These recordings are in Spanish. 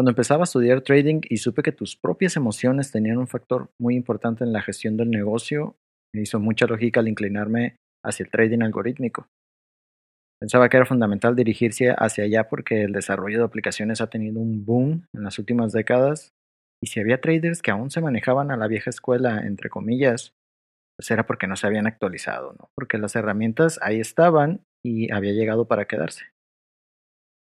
Cuando empezaba a estudiar trading y supe que tus propias emociones tenían un factor muy importante en la gestión del negocio, me hizo mucha lógica al inclinarme hacia el trading algorítmico. Pensaba que era fundamental dirigirse hacia allá porque el desarrollo de aplicaciones ha tenido un boom en las últimas décadas y si había traders que aún se manejaban a la vieja escuela, entre comillas, pues era porque no se habían actualizado, ¿no? Porque las herramientas ahí estaban y había llegado para quedarse.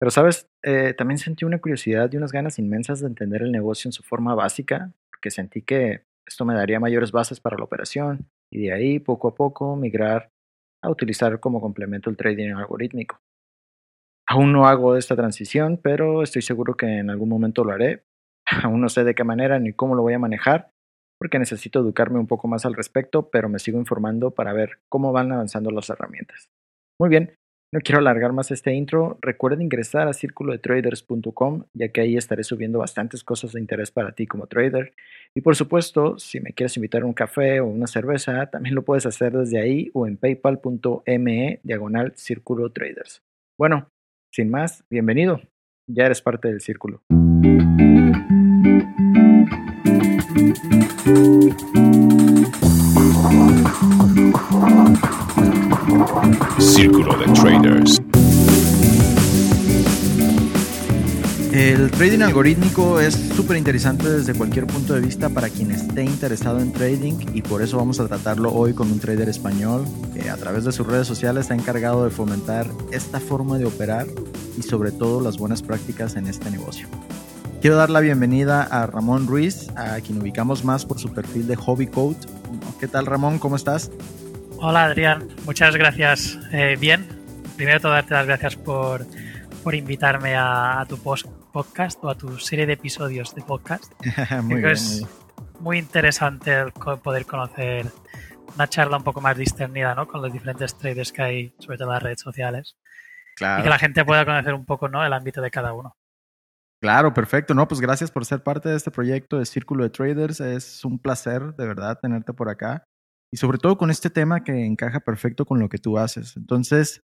Pero, ¿sabes? Eh, también sentí una curiosidad y unas ganas inmensas de entender el negocio en su forma básica, porque sentí que esto me daría mayores bases para la operación y de ahí, poco a poco, migrar a utilizar como complemento el trading algorítmico. Aún no hago esta transición, pero estoy seguro que en algún momento lo haré. Aún no sé de qué manera ni cómo lo voy a manejar, porque necesito educarme un poco más al respecto, pero me sigo informando para ver cómo van avanzando las herramientas. Muy bien, no quiero alargar más este intro. Recuerden ingresar a círculodetraders.com, ya que ahí estaré subiendo bastantes cosas de interés para ti como trader. Y por supuesto, si me quieres invitar a un café o una cerveza, también lo puedes hacer desde ahí o en paypal.me diagonal círculo traders. Bueno, sin más, bienvenido. Ya eres parte del círculo. Círculo de Traders. El trading algorítmico es súper interesante desde cualquier punto de vista para quien esté interesado en trading y por eso vamos a tratarlo hoy con un trader español que a través de sus redes sociales ha encargado de fomentar esta forma de operar y sobre todo las buenas prácticas en este negocio. Quiero dar la bienvenida a Ramón Ruiz, a quien ubicamos más por su perfil de Hobby Code. ¿Qué tal Ramón? ¿Cómo estás? Hola Adrián, muchas gracias. Eh, bien, primero todo darte las gracias por, por invitarme a, tu post podcast o a tu serie de episodios de podcast. muy bien, es muy, interesante el poder conocer una charla un poco más discernida ¿no? con los diferentes traders que hay, sobre todo en las redes sociales. Claro. Y que la gente pueda conocer un poco ¿no? el ámbito de cada uno. Claro, perfecto. No, pues gracias por ser parte de este proyecto de Círculo de Traders. Es un placer, de verdad, tenerte por acá y sobre todo con este tema que encaja perfecto con lo que tú haces. Entonces,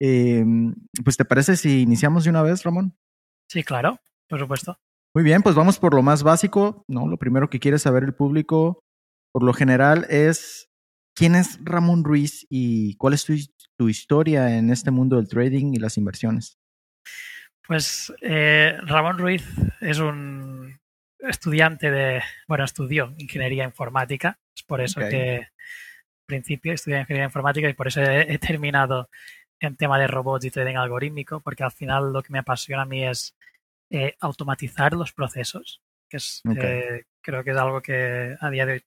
em, pues ¿te parece si iniciamos de una vez, Ramón? Sí, claro, por supuesto. Muy bien, pues vamos por lo más básico, ¿no? Lo primero que quiere saber el público, por lo general, es quién es Ramón Ruiz y cuál es tu, tu historia en este mundo del trading y las inversiones. Pues eh, Ramón Ruiz es un estudiante de, bueno, estudió ingeniería informática, es por eso que principio estudié ingeniería informática y por eso he, terminado en tema de robots y trading algorítmico, porque al final lo que me apasiona a mí es eh, automatizar los procesos, que es, eh, creo que es algo que a día de hoy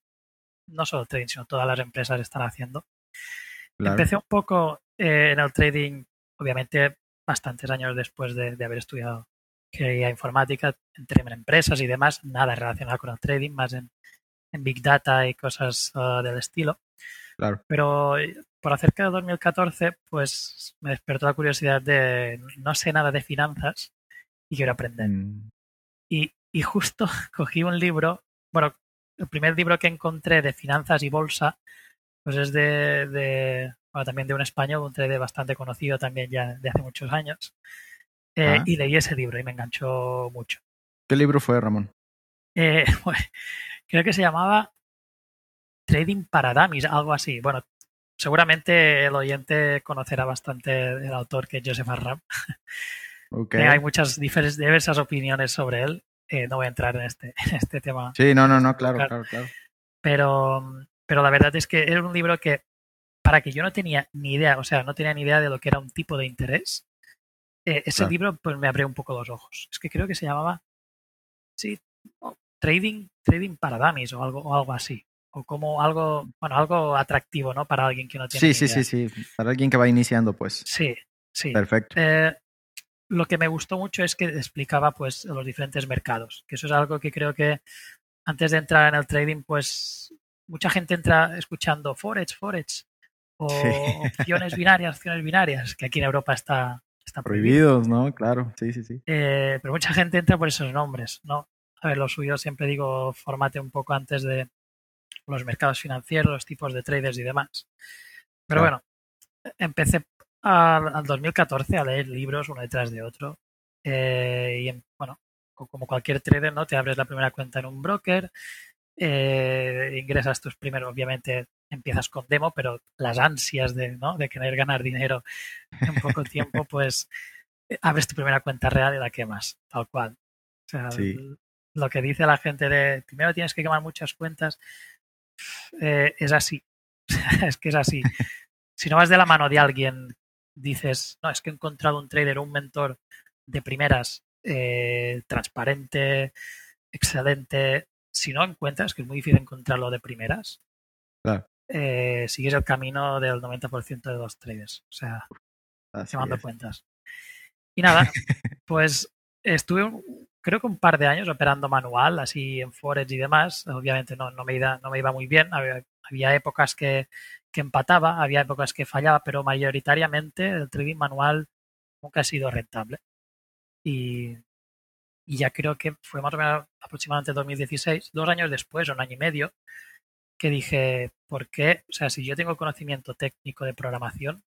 no solo trading, sino todas las empresas están haciendo. Empecé un poco eh, en el trading, obviamente bastantes años después de haber estudiado ingeniería informática, entré en empresas y demás, nada relacionado con el trading, más en, Big Data y cosas uh, del estilo. Claro. Pero eh, por acerca de 2014, pues me despertó la curiosidad de no sé nada de finanzas y quiero aprender. Mm. Y, y, justo cogí un libro, bueno, el primer libro que encontré de finanzas y bolsa, pues es de, de bueno, también de un español, un trader bastante conocido también ya de hace muchos años, eh, y leí ese libro y me enganchó mucho. ¿Qué libro fue, Ramón? Eh, creo que se llamaba Trading para Dummies, algo así. Bueno, seguramente el oyente conocerá bastante el autor que es Joseph Arram. Okay. hay muchas diversas opiniones sobre él. Eh, no voy a entrar en este, en este tema. Sí, no, no, no, claro, claro, claro. Pero, pero la verdad es que era un libro que, para que yo no tenía ni idea, o sea, no tenía ni idea de lo que era un tipo de interés, eh, ese libro pues me abrió un poco los ojos. Es que creo que se llamaba sí, Trading, Trading para Dummies o algo, o algo así. O como algo, bueno, algo atractivo, ¿no? Para alguien que no tiene. Sí, sí, sí, sí. Para alguien que va iniciando, pues. Sí, sí. Perfecto. Eh, lo que me gustó mucho es que explicaba pues los diferentes mercados, que eso es algo que creo que antes de entrar en el trading, pues mucha gente entra escuchando Forex, Forex, o opciones binarias, opciones binarias, que aquí en Europa está, están prohibidos, ¿no? Claro, sí, sí, sí. Eh, pero mucha gente entra por esos nombres, ¿no? A ver, lo suyo siempre digo, formate un poco antes de los mercados financieros, los tipos de traders y demás. Pero bueno, empecé al, 2014 a leer libros uno detrás de otro. Eh, y bueno, como cualquier trader, ¿no? Te abres la primera cuenta en un broker, eh, ingresas tus primeros, obviamente empiezas con demo, pero las ansias de, ¿no? de querer ganar dinero en poco tiempo, pues eh, abres tu primera cuenta real y la quemas, tal cual. O sea, lo que dice la gente de primero tienes que quemar muchas cuentas, eh, es así. es que es así. si no vas de la mano de alguien, dices, no, es que he encontrado un trader, un mentor de primeras, eh, transparente, excelente. Si no encuentras, que es muy difícil encontrarlo de primeras, eh, sigues el camino del 90% de los traders. O sea, quemando cuentas. Y nada, pues estuve creo que un par de años operando manual, así en Forex y demás. Obviamente no, no, me, iba, no me iba muy bien. Había, épocas que, que, empataba, había épocas que fallaba, pero mayoritariamente el trading manual nunca ha sido rentable. Y, y ya creo que fue más o menos aproximadamente 2016, dos años después, un año y medio, que dije, ¿por qué? O sea, si yo tengo conocimiento técnico de programación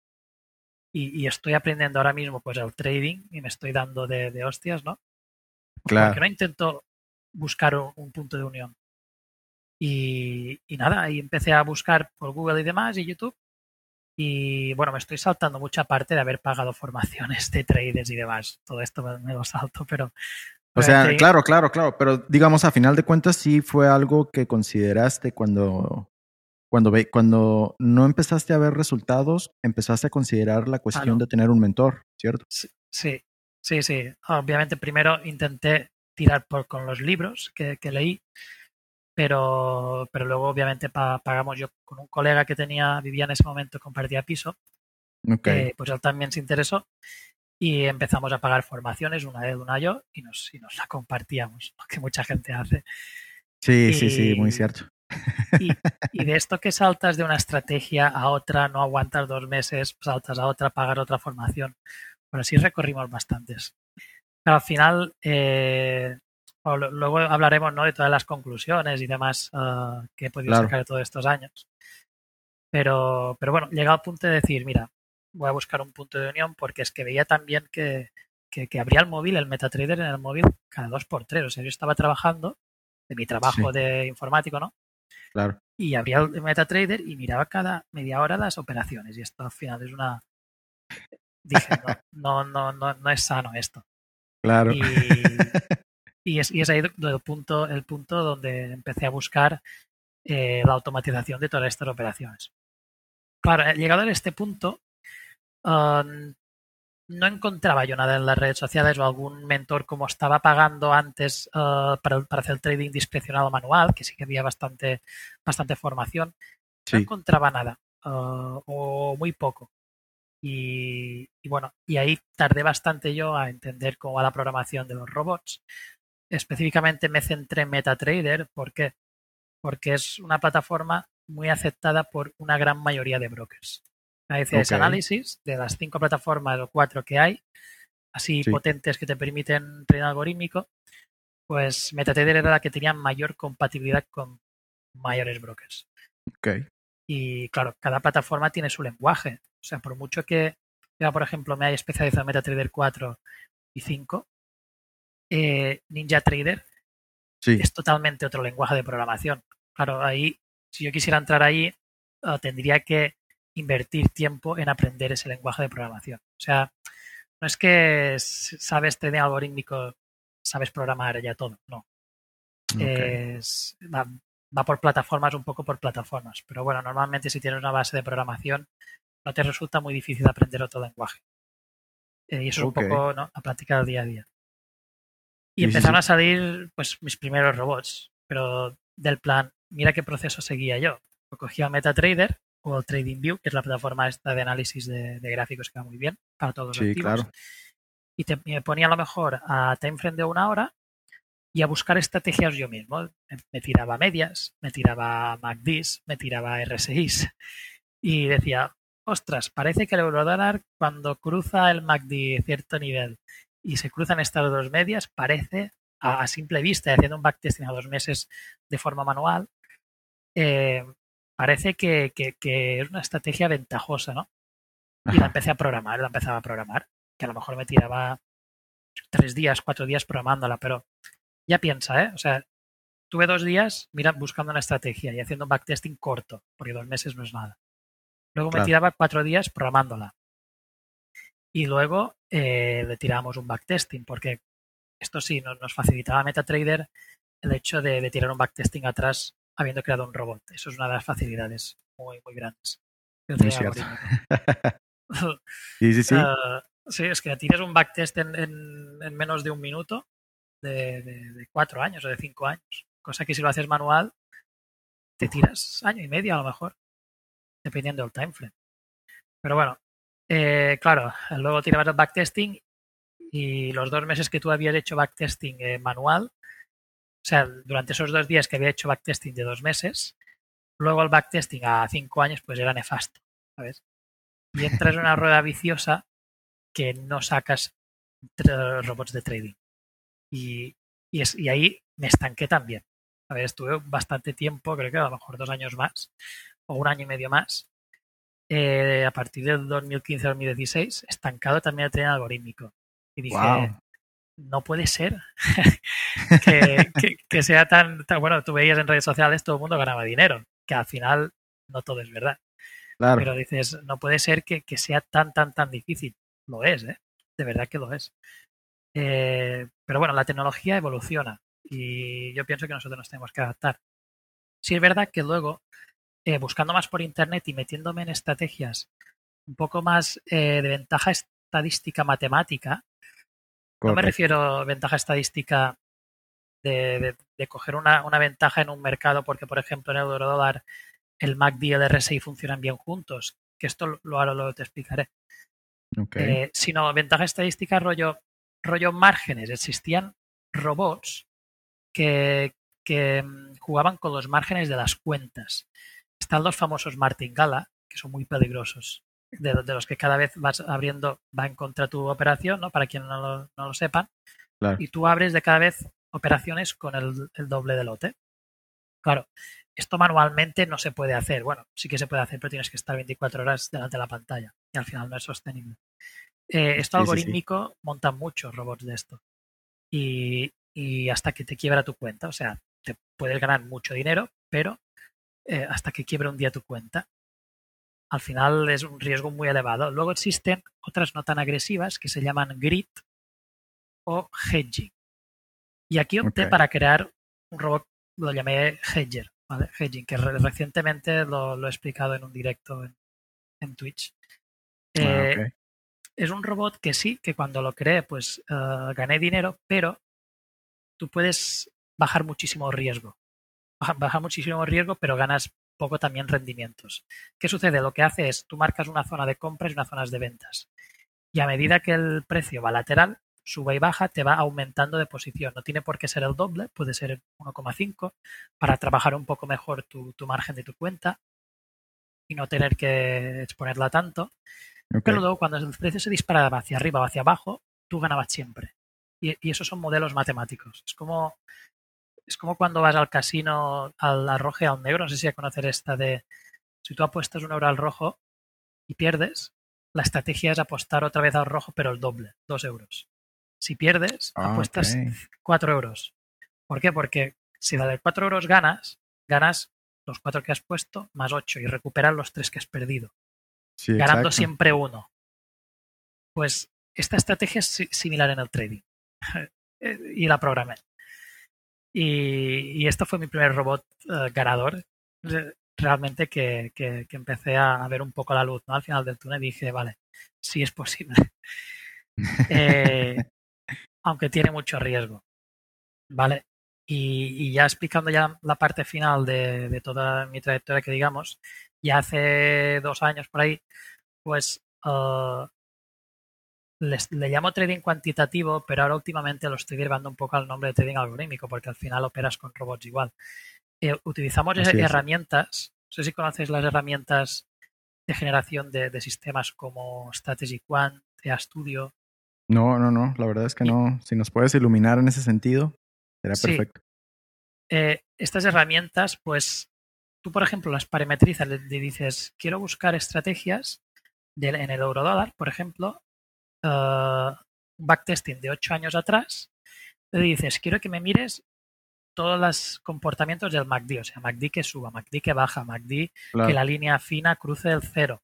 y, y estoy aprendiendo ahora mismo pues el trading y me estoy dando de, de hostias, ¿no? Claro. Porque no intento buscar un, punto de unión. Y, nada, ahí empecé a buscar por Google y demás y YouTube. Y bueno, me estoy saltando mucha parte de haber pagado formaciones de traders y demás. Todo esto me, lo salto, pero. O sea, claro, claro, claro. Pero digamos, a final de cuentas, sí fue algo que consideraste cuando, cuando, cuando no empezaste a ver resultados, empezaste a considerar la cuestión de tener un mentor, ¿cierto? Sí, Sí, sí. Obviamente primero intenté tirar por con los libros que, leí, pero, pero luego obviamente pagamos yo con un colega que tenía, vivía en ese momento, compartía piso, okay. pues él también se interesó y empezamos a pagar formaciones, una de una yo, y nos, y nos la compartíamos, lo que mucha gente hace. Sí, sí, sí, muy cierto. Y, y, de esto que saltas de una estrategia a otra, no aguantas dos meses, saltas a otra, pagar otra formación. Bueno, sí recorrimos bastantes. Pero al final, eh, luego hablaremos ¿no? de todas las conclusiones y demás uh, que he podido sacar de todos estos años. Pero, pero bueno, llegado al punto de decir, mira, voy a buscar un punto de unión porque es que veía también que, que, que abría el móvil, el MetaTrader en el móvil cada dos por tres. O sea, yo estaba trabajando de mi trabajo de informático, ¿no? Claro. Y abría el MetaTrader y miraba cada media hora las operaciones. Y esto al final es una dije, no, no, no, no, es sano esto. Claro. Y, es, y es ahí el punto, el punto donde empecé a buscar eh, la automatización de todas estas operaciones. Claro, llegado a este punto, um, no encontraba yo nada en las redes sociales o algún mentor como estaba pagando antes uh, para, para, hacer el trading discrecionado manual, que sí que había bastante, bastante formación. No encontraba nada uh, o muy poco. Y, bueno, y ahí tardé bastante yo a entender cómo va la programación de los robots. Específicamente me centré en MetaTrader. ¿Por qué? Porque es una plataforma muy aceptada por una gran mayoría de brokers. A veces análisis de las cinco plataformas o cuatro que hay, así potentes que te permiten trading algorítmico, pues MetaTrader era la que tenía mayor compatibilidad con mayores brokers. Okay. Y claro, cada plataforma tiene su lenguaje. O sea, por mucho que yo, por ejemplo, me haya especializado en MetaTrader 4 y 5, eh, Ninja Trader es totalmente otro lenguaje de programación. Claro, ahí, si yo quisiera entrar ahí, uh, tendría que invertir tiempo en aprender ese lenguaje de programación. O sea, no es que sabes trading algorítmico, sabes programar ya todo, no. Es, va, va, por plataformas, un poco por plataformas. Pero bueno, normalmente si tienes una base de programación, no te resulta muy difícil aprender otro lenguaje. Eh, y eso es un poco ¿no? la práctica del día a día. Y empezaron a salir pues mis primeros robots, pero del plan, mira qué proceso seguía yo. Cogía MetaTrader o TradingView, que es la plataforma esta de análisis de, gráficos que va muy bien para todos los activos. Y te, me ponía a lo mejor a timeframe de una hora y a buscar estrategias yo mismo. Me, tiraba medias, me tiraba MACDs, me tiraba RSIs y decía, ostras, parece que el eurodólar cuando cruza el MACD cierto nivel y se cruzan estas dos medias, parece a, simple vista, haciendo un backtesting a dos meses de forma manual, eh, parece que, es una estrategia ventajosa, ¿no? Y la empecé a programar, la empezaba a programar, que a lo mejor me tiraba tres días, cuatro días programándola, pero ya piensa, ¿eh? O sea, tuve dos días mira, buscando una estrategia y haciendo un backtesting corto, porque dos meses no es nada. Luego me tiraba cuatro días programándola. Y luego eh, le tirábamos un backtesting, porque esto sí, nos, nos facilitaba MetaTrader el hecho de, tirar un backtesting atrás habiendo creado un robot. Eso es una de las facilidades muy, muy grandes. Muy cierto. sí, sí, sí. Ah, sí, es que tienes un backtest en, en, menos de un minuto de, de, cuatro años o de cinco años. Cosa que si lo haces manual, te tiras año y medio a lo mejor, dependiendo del time frame. Pero bueno, eh, claro, luego tirabas el backtesting y los dos meses que tú habías hecho backtesting eh, manual, o sea, durante esos dos días que había hecho backtesting de dos meses, luego el backtesting a cinco años, pues era nefasto, ¿sabes? Y entras en una rueda viciosa que no sacas robots de trading. Y, y, es, y ahí me estanqué también. A ver, estuve bastante tiempo, creo que a lo mejor dos años más, o un año y medio más, eh, a partir del 2015-2016, estancado también el trading algorítmico. Y dije, no puede ser que, sea tan, Bueno, tú veías en redes sociales todo el mundo ganaba dinero, que al final no todo es verdad. Pero dices, no puede ser que, sea tan, tan, tan difícil. Lo es, ¿eh? De verdad que lo es. Eh, pero bueno, la tecnología evoluciona y yo pienso que nosotros nos tenemos que adaptar. Sí es verdad que luego, eh, buscando más por Internet y metiéndome en estrategias un poco más eh, de ventaja estadística matemática, no me refiero a ventaja estadística de, coger una, ventaja en un mercado porque, por ejemplo, en el euro dólar el MACD y el RSI funcionan bien juntos, que esto lo, ahora lo te explicaré. Eh, sino ventaja estadística rollo, rollo márgenes. Existían robots que, mm, jugaban con los márgenes de las cuentas. Están los famosos martingala, que son muy peligrosos de, los que cada vez vas abriendo, va en contra tu operación, ¿no? Para quien no lo, no lo sepan. Y tú abres de cada vez operaciones con el, doble de lote. Claro, esto manualmente no se puede hacer. Bueno, sí que se puede hacer, pero tienes que estar 24 horas delante de la pantalla y al final no es sostenible. Eh, esto algorítmico monta muchos robots de esto. Y, y, hasta que te quiebra tu cuenta. O sea, te puedes ganar mucho dinero, pero eh, hasta que quiebra un día tu cuenta al final es un riesgo muy elevado. Luego existen otras no tan agresivas que se llaman grid o hedging. Y aquí opté para crear un robot, lo llamé Hedger, ¿vale? Hedging, que recientemente lo, he explicado en un directo en, Twitch. Ah, eh, es un robot que sí, que cuando lo creé, pues eh, gané dinero, pero tú puedes bajar muchísimo riesgo. Baja muchísimo riesgo, pero ganas poco también rendimientos. ¿Qué sucede? Lo que hace es, tú marcas una zona de compras y una zona de ventas. Y a medida que el precio va lateral, sube y baja, te va aumentando de posición. No tiene por qué ser el doble, puede ser 1,5 para trabajar un poco mejor tu, margen de tu cuenta y no tener que exponerla tanto. Pero luego cuando el precio se disparaba hacia arriba o hacia abajo, tú ganabas siempre. Y, y esos son modelos matemáticos. Es como es como cuando vas al casino al rojo y al negro. No sé si a conocer esta de si tú apuestas un euro al rojo y pierdes, la estrategia es apostar otra vez al rojo, pero el doble, dos euros. Si pierdes, ah, apuestas cuatro euros. ¿Por qué? Porque si la de cuatro euros ganas, ganas los cuatro que has puesto más ocho y recuperas los tres que has perdido. ganando siempre uno. Pues esta estrategia es similar en el trading. Eh, y la programé. Y, esto fue mi primer robot eh, ganador. Realmente que, que, empecé a ver un poco la luz ¿no? al final del túnel y dije, vale, sí es posible. Eh, aunque tiene mucho riesgo. ¿Vale? Y, ya explicando ya la parte final de, toda mi trayectoria que digamos, ya hace dos años por ahí, pues uh, le llamo trading cuantitativo, pero ahora últimamente lo estoy derivando un poco al nombre de trading algorítmico, porque al final operas con robots igual. Eh, utilizamos herramientas, no sé si conocéis las herramientas de generación de, sistemas como Strategy Quant, EA Studio. No, no, no, la verdad es que no. Si nos puedes iluminar en ese sentido, será perfecto. Eh, estas herramientas, pues tú, por ejemplo, las parametrizas, le, dices, quiero buscar estrategias en el euro dólar, por ejemplo, Un backtesting de ocho años atrás, le dices, quiero que me mires todos los comportamientos del MACD, o sea, MACD que suba, MACD que baja, MACD que la línea fina cruce el cero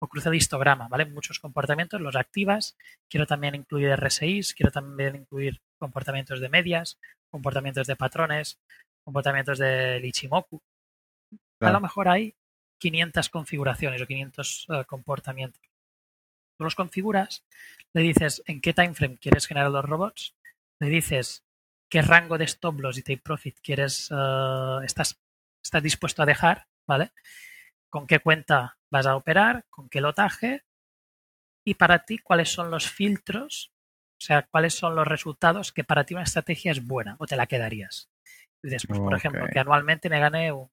o cruce el histograma, ¿vale? Muchos comportamientos los activas. Quiero también incluir RSIs, quiero también incluir comportamientos de medias, comportamientos de patrones, comportamientos de Ichimoku. A lo mejor hay 500 configuraciones o 500 eh, comportamientos. Tú los configuras, le dices en qué time frame quieres generar los robots, le dices qué rango de stop loss y take profit quieres, eh, estás, estás dispuesto a dejar, ¿vale? Con qué cuenta vas a operar, con qué lotaje y para ti cuáles son los filtros, o sea, cuáles son los resultados que para ti una estrategia es buena o te la quedarías. dices, pues, por ejemplo, que anualmente me gane un,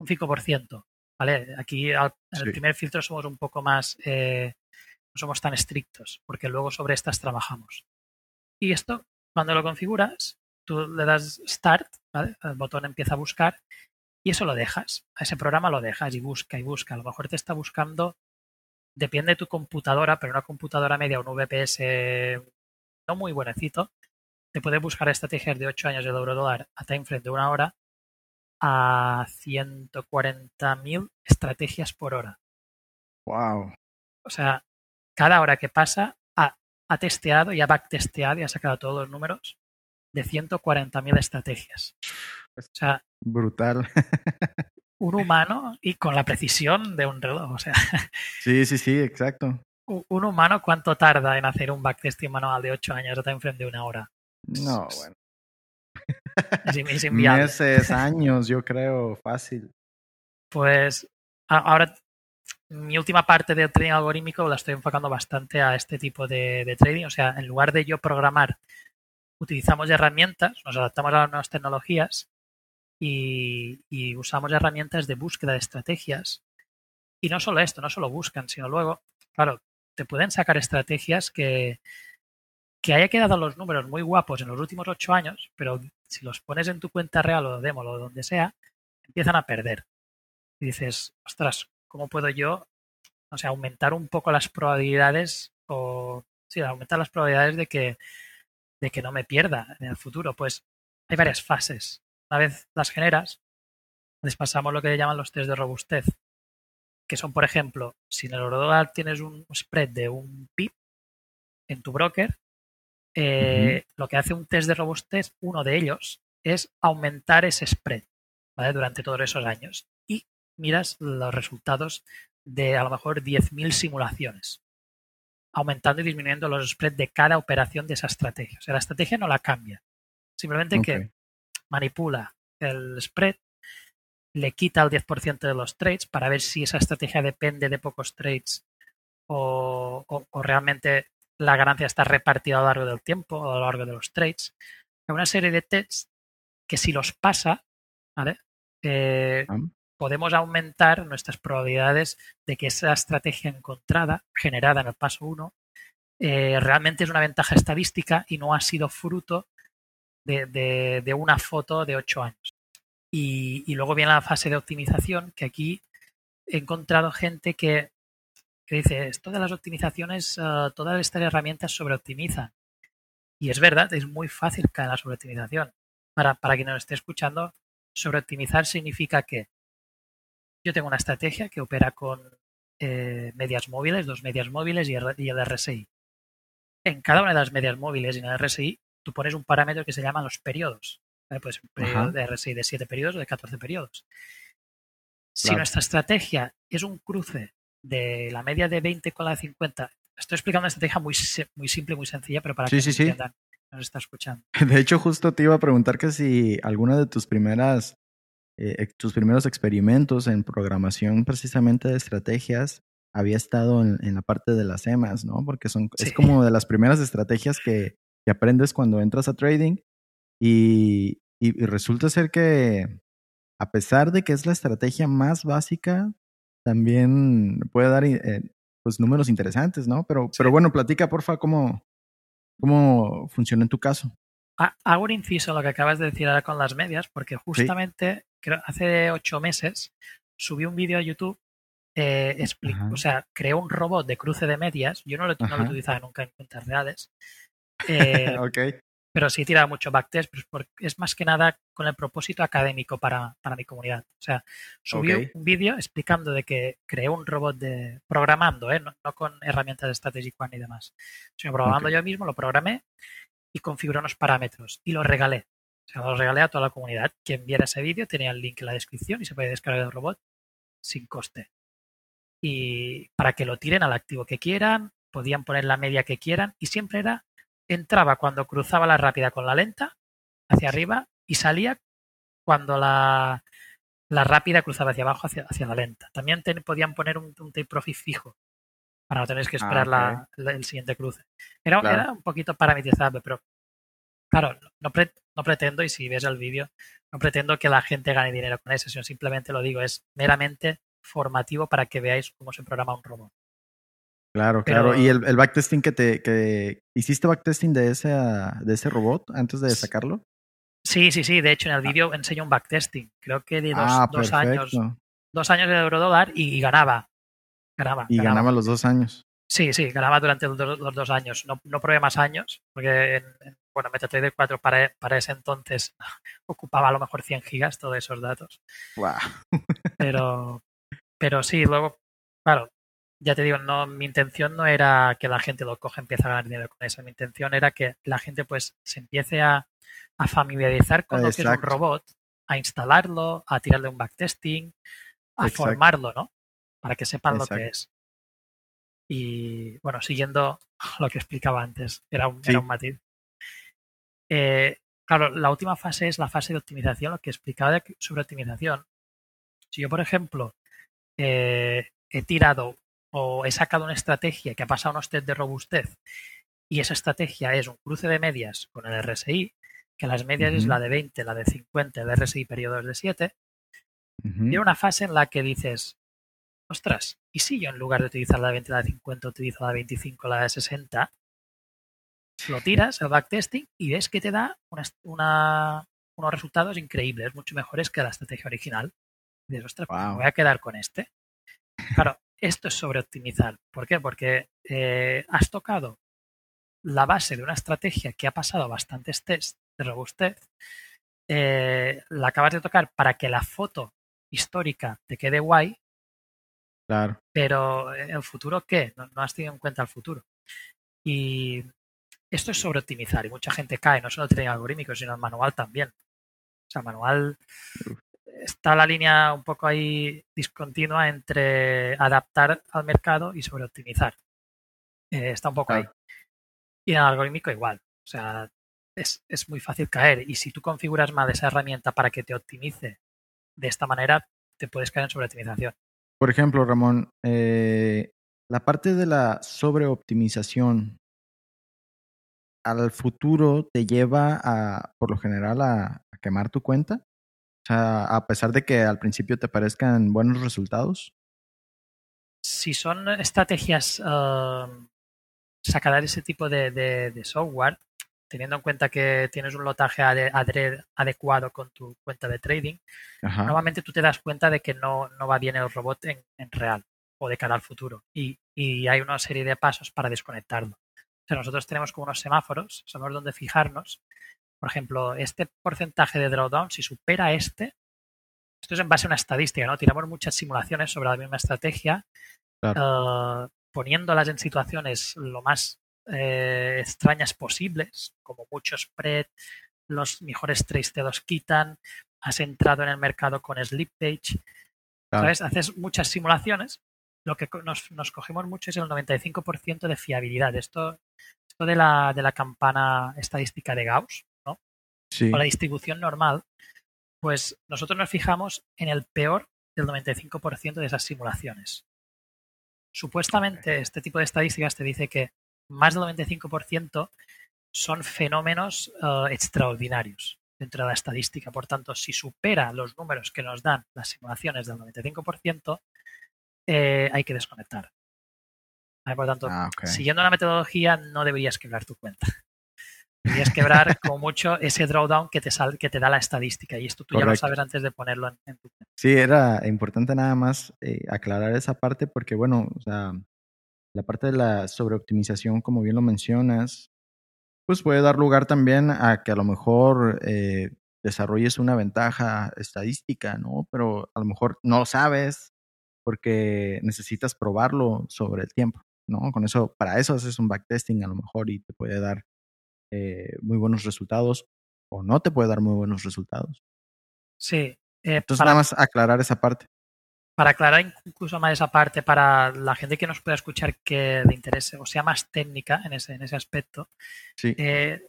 un 5%. ¿vale? Aquí en el primer filtro somos un poco más, eh, no somos tan estrictos, porque luego sobre estas trabajamos. Y esto, cuando lo configuras, tú le das Start, ¿vale? el botón empieza a buscar y eso lo dejas, a ese programa lo dejas y busca y busca. A lo mejor te está buscando, depende de tu computadora, pero una computadora media, un VPS no muy buenecito, te puede buscar estrategias de 8 años del euro dólar a time frame de una hora a 140.000 estrategias por hora. Wow. O sea, cada hora que pasa ha, ha testeado y ha backtesteado y ha sacado todos los números de 140.000 estrategias. O sea, brutal. un humano y con la precisión de un reloj, o sea. Sí, sí, sí, exacto. Un humano, ¿cuánto tarda en hacer un backtesting manual de 8 años hasta enfrente de una hora? No, bueno. Es, Meses, años, yo creo, fácil. Pues ahora mi última parte del trading algorítmico la estoy enfocando bastante a este tipo de, trading. O sea, en lugar de yo programar, utilizamos herramientas, nos adaptamos a las nuevas tecnologías y, y, usamos herramientas de búsqueda de estrategias. Y no solo esto, no solo buscan, sino luego, claro, te pueden sacar estrategias que, que haya quedado los números muy guapos en los últimos ocho años, pero si los pones en tu cuenta real o demo o donde sea, empiezan a perder. Y dices, ostras, ¿cómo puedo yo, o sea, aumentar un poco las probabilidades o, sí, aumentar las probabilidades de que, de que no me pierda en el futuro? Pues hay varias fases. Una vez las generas, les pasamos lo que llaman los test de robustez, que son, por ejemplo, si en el eurodólar tienes un spread de un PIB en tu broker, eh, lo que hace un test de robustez, uno de ellos, es aumentar ese spread durante todos esos años. Miras los resultados de a lo mejor 10.000 simulaciones, aumentando y disminuyendo los spreads de cada operación de esa estrategia. O sea, la estrategia no la cambia, simplemente que manipula el spread, le quita el 10% de los trades para ver si esa estrategia depende de pocos trades o, o realmente la ganancia está repartida a lo largo del tiempo, a lo largo de los trades. Hay una serie de tests que si los pasa, ¿vale? Eh. Podemos aumentar nuestras probabilidades de que esa estrategia encontrada, generada en el paso 1, eh, realmente es una ventaja estadística y no ha sido fruto de, una foto de 8 años. Y, luego viene la fase de optimización, que aquí he encontrado gente que que dice, todas las optimizaciones, eh, todas estas herramientas sobreoptimizan. Y es verdad, es muy fácil caer en la sobreoptimización. Para, para quien nos esté escuchando, sobreoptimizar significa que yo tengo una estrategia que opera con eh, medias móviles, dos medias móviles y el, y el RSI. En cada una de las medias móviles y en el RSI, tú pones un parámetro que se llama los periodos. Pues un periodo de RSI de 7 periodos o de 14 periodos. Si nuestra estrategia es un cruce de la media de 20 con la de 50. Estoy explicando una estrategia muy, muy simple, muy sencilla, pero para que sí, entiendan, nos está escuchando. De hecho, justo te iba a preguntar que si alguna de tus primeras, eh, tus primeros experimentos en programación precisamente de estrategias había estado en, la parte de las EMAs, ¿no? Porque son, es como de las primeras estrategias que, que aprendes cuando entras a trading y, y, y, resulta ser que a pesar de que es la estrategia más básica, también puede dar eh, pues números interesantes, ¿no? Pero, pero bueno, platica, porfa, cómo, cómo funciona en tu caso. Hago un inciso lo que acabas de decir ahora con las medias, porque justamente creo, hace ocho meses subí un vídeo a YouTube eh, o sea, creó un robot de cruce de medias. Yo no lo, no lo utilizaba nunca en cuentas reales. Eh, pero sí tiraba mucho backtest, pero es más que nada con el propósito académico para, para mi comunidad. O sea, subí un vídeo explicando de que creé un robot de programando, ¿eh? no, con herramientas de Strategic One y demás, sino programando yo mismo, lo programé y configuré unos parámetros y lo regalé. O sea, lo regalé a toda la comunidad. Quien viera ese vídeo tenía el link en la descripción y se puede descargar el robot sin coste. Y para que lo tiren al activo que quieran, podían poner la media que quieran y siempre era entraba cuando cruzaba la rápida con la lenta hacia arriba y salía cuando la, la rápida cruzaba hacia abajo hacia, hacia la lenta. También podían poner un, un, tape profit fijo para no tener que ah, esperar la, el siguiente cruce. Era, era, un poquito parametrizable, pero claro, no, no pretendo, y si ves el vídeo, no pretendo que la gente gane dinero con eso, sino simplemente lo digo, es meramente formativo para que veáis cómo se programa un robot. Claro, claro. ¿Y el, el, backtesting que te que hiciste backtesting de ese de ese robot antes de sacarlo? Sí, sí, sí. De hecho, en el ah. vídeo enseño un backtesting. Creo que de dos, ah, dos años. Dos años de eurodólar y, ganaba. Ganaba. Y ganaba. los dos años. Sí, sí, ganaba durante los, dos años. No, no probé más años, porque en, bueno, MetaTrader 4 para, para ese entonces ocupaba a lo mejor 100 gigas todos esos datos. Wow. pero, pero sí, luego, claro, ya te digo, no, mi intención no era que la gente lo coja y empiece a ganar dinero con eso. Mi intención era que la gente pues se empiece a, familiarizar con lo que es un robot, a instalarlo, a tirarle un backtesting, a formarlo, ¿no? Para que sepan lo que es. Y bueno, siguiendo lo que explicaba antes, era un, era un matiz. Eh, claro, la última fase es la fase de optimización, lo que explicaba sobre optimización. Si yo, por ejemplo, eh, he tirado o he sacado una estrategia que ha pasado unos test de robustez y esa estrategia es un cruce de medias con el RSI, que las medias es la de 20, la de 50, el RSI periodo es de 7, uh una fase en la que dices, ostras, ¿y si yo en lugar de utilizar la de 20, la de 50, utilizo la de 25, la de 60? Lo tiras, el backtesting, y ves que te da unos resultados increíbles, mucho mejores que la estrategia original. Y dices, ostras, pues me voy a quedar con este. Claro, esto es sobre optimizar. ¿Por qué? Porque eh, has tocado la base de una estrategia que ha pasado bastantes tests de robustez, eh, la acabas de tocar para que la foto histórica te quede guay. Claro. Pero el futuro, ¿qué? No, has tenido en cuenta el futuro. Y esto es sobre optimizar y mucha gente cae, no solo el trading algorítmico, sino el manual también. O sea, manual está la línea un poco ahí discontinua entre adaptar al mercado y sobre optimizar. Eh, está un poco ahí. Y en el algorítmico igual. O sea, es, es, muy fácil caer. Y si tú configuras mal esa herramienta para que te optimice de esta manera, te puedes caer en sobreoptimización. Por ejemplo, Ramón, eh, la parte de la sobreoptimización al futuro te lleva a, por lo general, a quemar tu cuenta. O sea, a pesar de que al principio te parezcan buenos resultados. Si son estrategias uh, sacar ese tipo de, software, teniendo en cuenta que tienes un lotaje adecuado con tu cuenta de trading, normalmente tú te das cuenta de que no, no va bien el robot en, real o de cara al futuro. Y, y, hay una serie de pasos para desconectarlo. O sea, nosotros tenemos como unos semáforos, sabemos dónde fijarnos por ejemplo, este porcentaje de drawdown, si supera este, esto es en base a una estadística, ¿no? Tiramos muchas simulaciones sobre la misma estrategia, eh, poniéndolas en situaciones lo más eh, extrañas posibles, como muchos spread, los mejores trades te los quitan, has entrado en el mercado con Sleep Page, ¿sabes? Haces muchas simulaciones. Lo que nos, nos cogemos mucho es el 95% de fiabilidad. Esto, esto de, la, de la campana estadística de Gauss, o la distribución normal, pues nosotros nos fijamos en el peor del 95% de esas simulaciones. Supuestamente este tipo de estadísticas te dice que más del 95% son fenómenos eh, extraordinarios dentro de la estadística. Por tanto, si supera los números que nos dan las simulaciones del 95%, eh, hay que desconectar. Por tanto, ah, siguiendo la metodología, no deberías quebrar tu cuenta. Deberías quebrar como mucho ese drawdown que te, sal, que te da la estadística. Y esto tú ya lo sabes antes de ponerlo en, tu. Sí, era importante nada más eh, aclarar esa parte porque, bueno, o sea, la parte de la sobreoptimización, como bien lo mencionas, pues puede dar lugar también a que a lo mejor eh, desarrolles una ventaja estadística, ¿no? Pero a lo mejor no lo sabes porque necesitas probarlo sobre el tiempo, ¿no? Con eso, para eso haces un backtesting a lo mejor y te puede dar eh, muy buenos resultados o no te puede dar muy buenos resultados. Sí. Eh, Entonces, nada más aclarar esa parte. Para aclarar incluso más esa parte, para la gente que nos pueda escuchar que le interese o sea más técnica en ese, en ese aspecto, sí. Eh,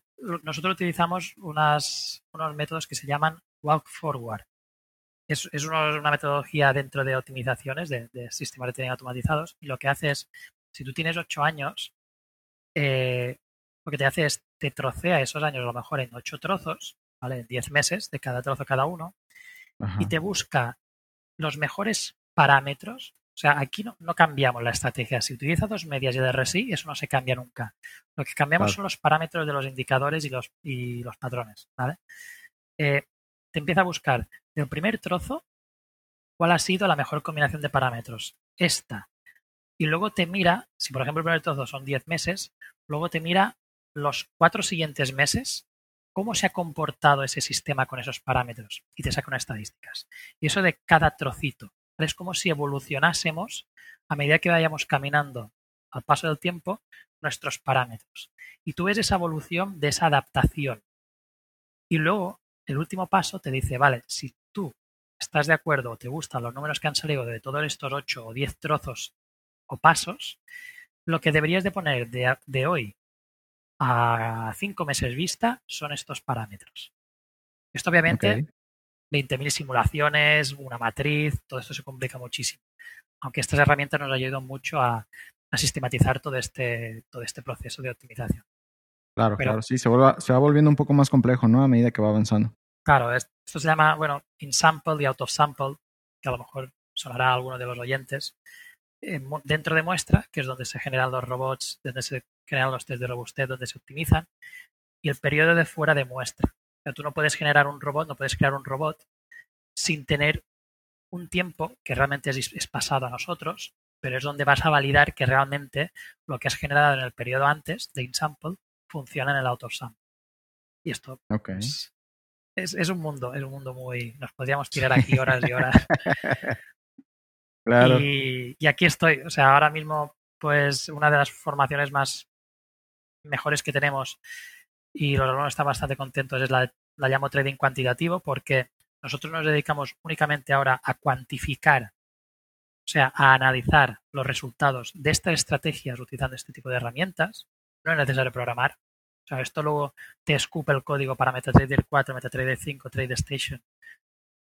nosotros utilizamos unas, unos métodos que se llaman walk forward. Es, es una metodología dentro de optimizaciones de, sistemas de trading automatizados y lo que hace es, si tú tienes ocho años, eh, lo que te hace es, te trocea esos años a lo mejor en ocho trozos, ¿vale? En diez meses de cada trozo cada uno, y te busca los mejores parámetros. O sea, aquí no, no, cambiamos la estrategia. Si utiliza dos medias y de RSI, eso no se cambia nunca. Lo que cambiamos son los parámetros de los indicadores y los, y los patrones. ¿vale? Eh, te empieza a buscar del primer trozo cuál ha sido la mejor combinación de parámetros. Esta. Y luego te mira, si por ejemplo el primer trozo son 10 meses, luego te mira los cuatro siguientes meses cómo se ha comportado ese sistema con esos parámetros y te saca unas estadísticas. Y eso de cada trocito. Es como si evolucionásemos a medida que vayamos caminando al paso del tiempo nuestros parámetros. Y tú ves esa evolución de esa adaptación. Y luego, el último paso te dice, vale, si tú estás de acuerdo o te gustan los números que han salido de todos estos 8 o 10 trozos o pasos, lo que deberías de poner de, de hoy a cinco meses vista son estos parámetros. Esto obviamente, 20.000 simulaciones, una matriz, todo esto se complica muchísimo. Aunque estas herramientas nos ayudan mucho a, sistematizar todo este, todo este proceso de optimización. Claro, claro, sí, se, se va volviendo un poco más complejo, ¿no? A medida que va avanzando. Claro, esto se llama, bueno, in sample y out of sample, que a lo mejor sonará a alguno de los oyentes. dentro de muestra, que es donde se generan los robots, donde se crean los test de robustez donde se optimizan, y el periodo de fuera de muestra. O sea, tú no puedes generar un robot, no puedes crear un robot sin tener un tiempo que realmente es, pasado a nosotros, pero es donde vas a validar que realmente lo que has generado en el periodo antes de InSample funciona en el out of sample. Y esto es, es, un mundo, es un mundo muy... Nos podríamos tirar aquí horas y horas. claro. Y, y, aquí estoy. O sea, ahora mismo, pues una de las formaciones más mejores que tenemos y los alumnos están bastante contentos es la, la llamo trading cuantitativo porque nosotros nos dedicamos únicamente ahora a cuantificar, o sea, a analizar los resultados de estas estrategias utilizando este tipo de herramientas. No es necesario programar. O sea, esto luego te escupe el código para MetaTrader 4, MetaTrader 5, TradeStation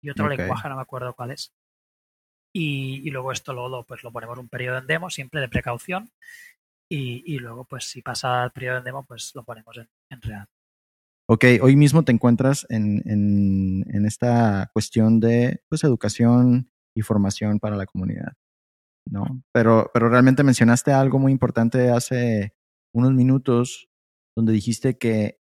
y otro lenguaje, no me acuerdo cuál es. Y, luego esto luego pues lo ponemos un periodo en demo, siempre de precaución, y, luego, pues si pasa el periodo de demo, pues lo ponemos en, real. Ok, hoy mismo te encuentras en, en, esta cuestión de pues, educación y formación para la comunidad, ¿no? Pero, pero realmente mencionaste algo muy importante hace unos minutos donde dijiste que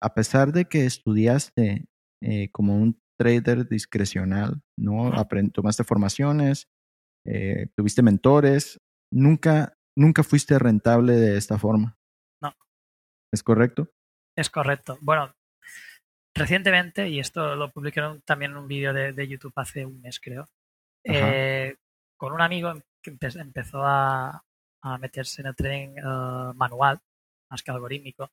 a pesar de que estudiaste eh, como un trader discrecional, ¿no? tomaste formaciones, eh, tuviste mentores, nunca nunca fuiste rentable de esta forma. No. ¿Es correcto? Es correcto. Bueno, recientemente, y esto lo publicaron también en un vídeo de, YouTube hace un mes, creo, eh, con un amigo que empezó a, meterse en el trading eh, manual, más que algorítmico,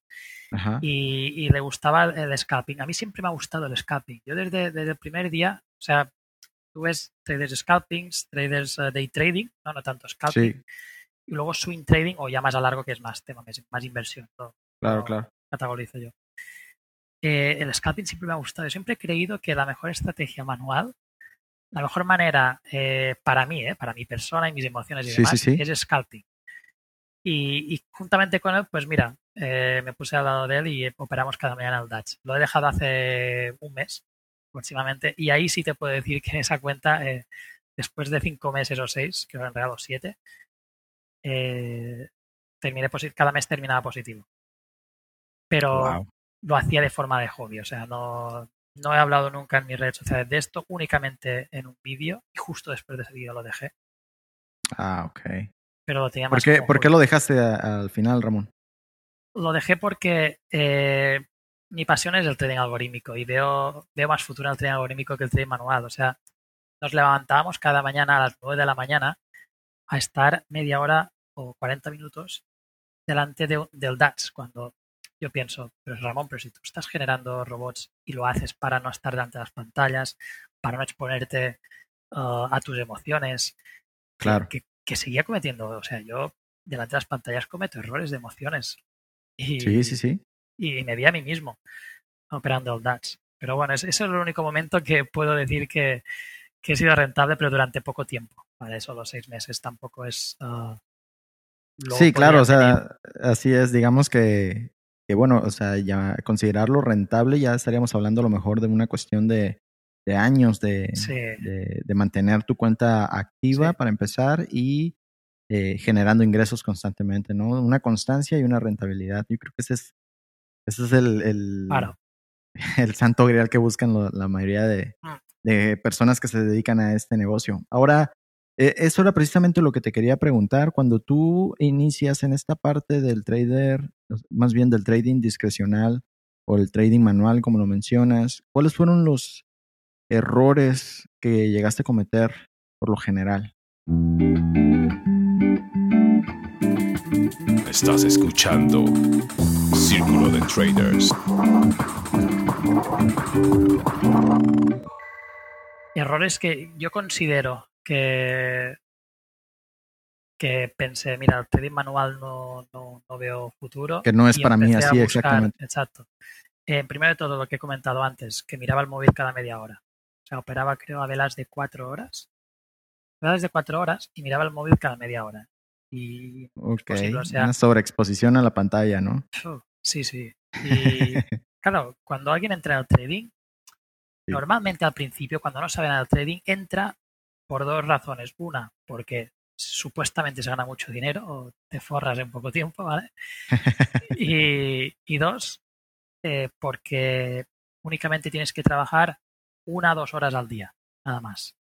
y, le gustaba el, scalping. A mí siempre me ha gustado el scalping. Yo desde, el primer día, o sea, tú ves traders scalpings, traders uh, day trading, no, no tanto scalping. Sí y luego swing trading o ya más a largo que es más tema, más inversión. claro, claro. Categorizo yo. Eh, el scalping siempre me ha gustado. Yo siempre he creído que la mejor estrategia manual, la mejor manera eh, para mí, eh, para mi persona y mis emociones y demás, es scalping. Y, juntamente con él, pues mira, me puse al lado de él y operamos cada mañana el Dutch. Lo he dejado hace un mes aproximadamente y ahí sí te puedo decir que en esa cuenta, después de cinco meses o seis, que en realidad siete, eh, terminé cada mes terminaba positivo. Pero, lo hacía de forma de hobby, o sea, no, no he hablado nunca en mis redes sociales de esto, únicamente en un vídeo y justo después de ese vídeo lo dejé. Ah, ok. Pero lo tenía ¿Por más qué, como ¿por qué hobby. lo dejaste al final, Ramón? Lo dejé porque eh, mi pasión es el trading algorítmico y veo, veo más futuro en el trading algorítmico que el trading manual. O sea, nos levantábamos cada mañana a las 9 de la mañana a estar media hora o 40 minutos delante de- del DAX cuando yo pienso, pero Ramón, pero si tú estás generando robots y lo haces para no estar delante de las pantallas, para no exponerte uh, a tus emociones, Claro. que, que seguía cometiendo, o sea, yo delante de las pantallas cometo errores de emociones. Y, Sí, sí, sí. y me vi a mí mismo operando el DAX. Pero bueno, ese ese es el único momento que puedo decir que, que he sido rentable, pero durante poco tiempo. Vale, solo seis meses tampoco es. lo Sí, claro, o sea, así es, digamos que, que bueno, o sea, ya considerarlo rentable ya estaríamos hablando a lo mejor de una cuestión de, de años de, Sí. de, de mantener tu cuenta activa Sí. para empezar y eh, generando ingresos constantemente, ¿no? Una constancia y una rentabilidad. Yo creo que ese es, ese es el, el, Claro. el santo grial que buscan lo- la mayoría de, Mm. de personas que se dedican a este negocio. Ahora, eso era precisamente lo que te quería preguntar. Cuando tú inicias en esta parte del trader, más bien del trading discrecional o el trading manual, como lo mencionas, ¿cuáles fueron los errores que llegaste a cometer por lo general? Estás escuchando Círculo de Traders. Errores que yo considero que. que pensé, mira, el trading manual no, no, no veo futuro. Que no es y para mí así buscar- exactamente. Exacto. Eh, primero de todo, lo que he comentado antes, que miraba el móvil cada media hora. O sea, operaba creo a velas de cuatro horas. Velas de cuatro horas y miraba el móvil cada media hora. Y Ok, posible, o sea- una sobreexposición a la pantalla, ¿no? Uf, sí, sí. Y claro, cuando alguien entra al trading, Sí. normalmente al principio, cuando no sabe nada del trading, entra por dos razones. Una, porque supuestamente se gana mucho dinero o te forras en poco tiempo, ¿vale? Y, y dos, eh, porque únicamente tienes que trabajar una o dos horas al día, nada más.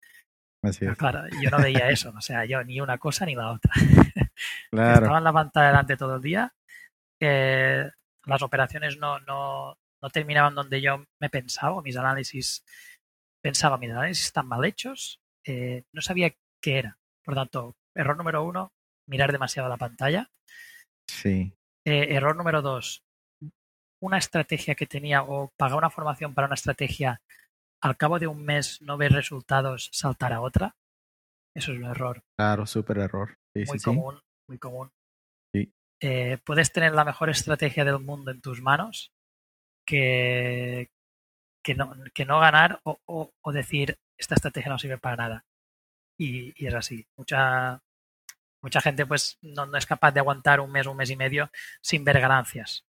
Así Pero es. claro, yo no veía eso, o sea, yo ni una cosa ni la otra. Claro. Estaba en la pantalla delante todo el día. eh, las operaciones no, no, no terminaban donde yo me pensaba, mis análisis pensaba, mis análisis están mal hechos, eh, no sabía qué era. Por tanto, error número uno, mirar demasiado la pantalla. Sí. Eh, error número dos, una estrategia que tenía o pagar una formación para una estrategia, al cabo de un mes no ver resultados, saltar a otra. Eso es un error Claro, súper error. Sí, muy sí, sí. común, muy común. Sí. Eh, puedes tener la mejor estrategia del mundo en tus manos que, que, no, que no ganar o, o- o decir esta estrategia no sirve para nada. Y, y es así. Mucha, mucha gente pues no, no es capaz de aguantar un mes, un mes y medio sin ver ganancias.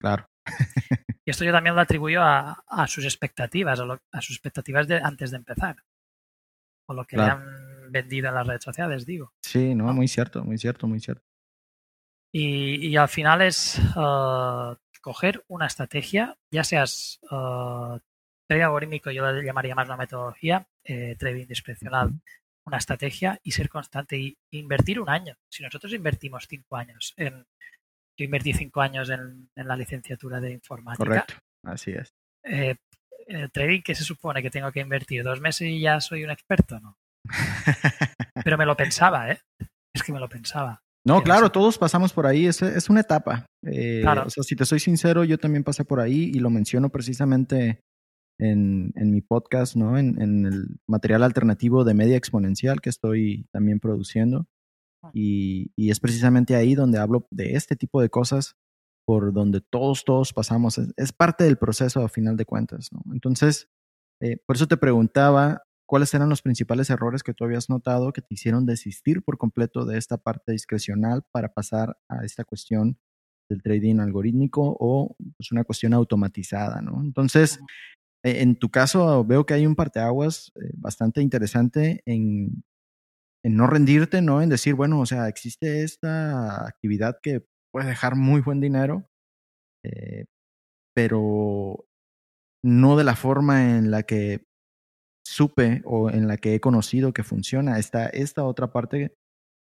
Claro. Y esto yo también lo atribuyo a, a sus expectativas, a, lo- a sus expectativas de antes de empezar. O lo que Claro. le han vendido en las redes sociales, digo. Sí, no, muy cierto, muy cierto, muy cierto. Y, y al final es uh, coger una estrategia, ya seas uh, trading algorítmico, yo llamaría más una metodología, eh, trading discrecional, una estrategia y ser constante y invertir un año. Si nosotros invertimos cinco años en. Yo invertí cinco años en, en la licenciatura de informática. Correcto. Así es. Eh, en el trading, ¿qué se supone? ¿Que tengo que invertir dos meses y ya soy un experto? No. Pero me lo pensaba, ¿eh? Es que me lo pensaba. No, claro, todos pasamos por ahí, es, es una etapa. Eh, Claro. O sea, si te soy sincero, yo también pasé por ahí y lo menciono precisamente en, en mi podcast, ¿no? En, en el material alternativo de media exponencial que estoy también produciendo. Ah. Y, y es precisamente ahí donde hablo de este tipo de cosas por donde todos, todos pasamos. Es, es parte del proceso a final de cuentas, ¿no? Entonces, eh, por eso te preguntaba cuáles eran los principales errores que tú habías notado que te hicieron desistir por completo de esta parte discrecional para pasar a esta cuestión del trading algorítmico o pues, una cuestión automatizada, ¿no? Entonces, eh, en tu caso veo que hay un parteaguas eh, bastante interesante en, en no rendirte, ¿no? En decir, bueno, o sea, existe esta actividad que puede dejar muy buen dinero, eh, pero no de la forma en la que supe o en la que he conocido que funciona. Está esta otra parte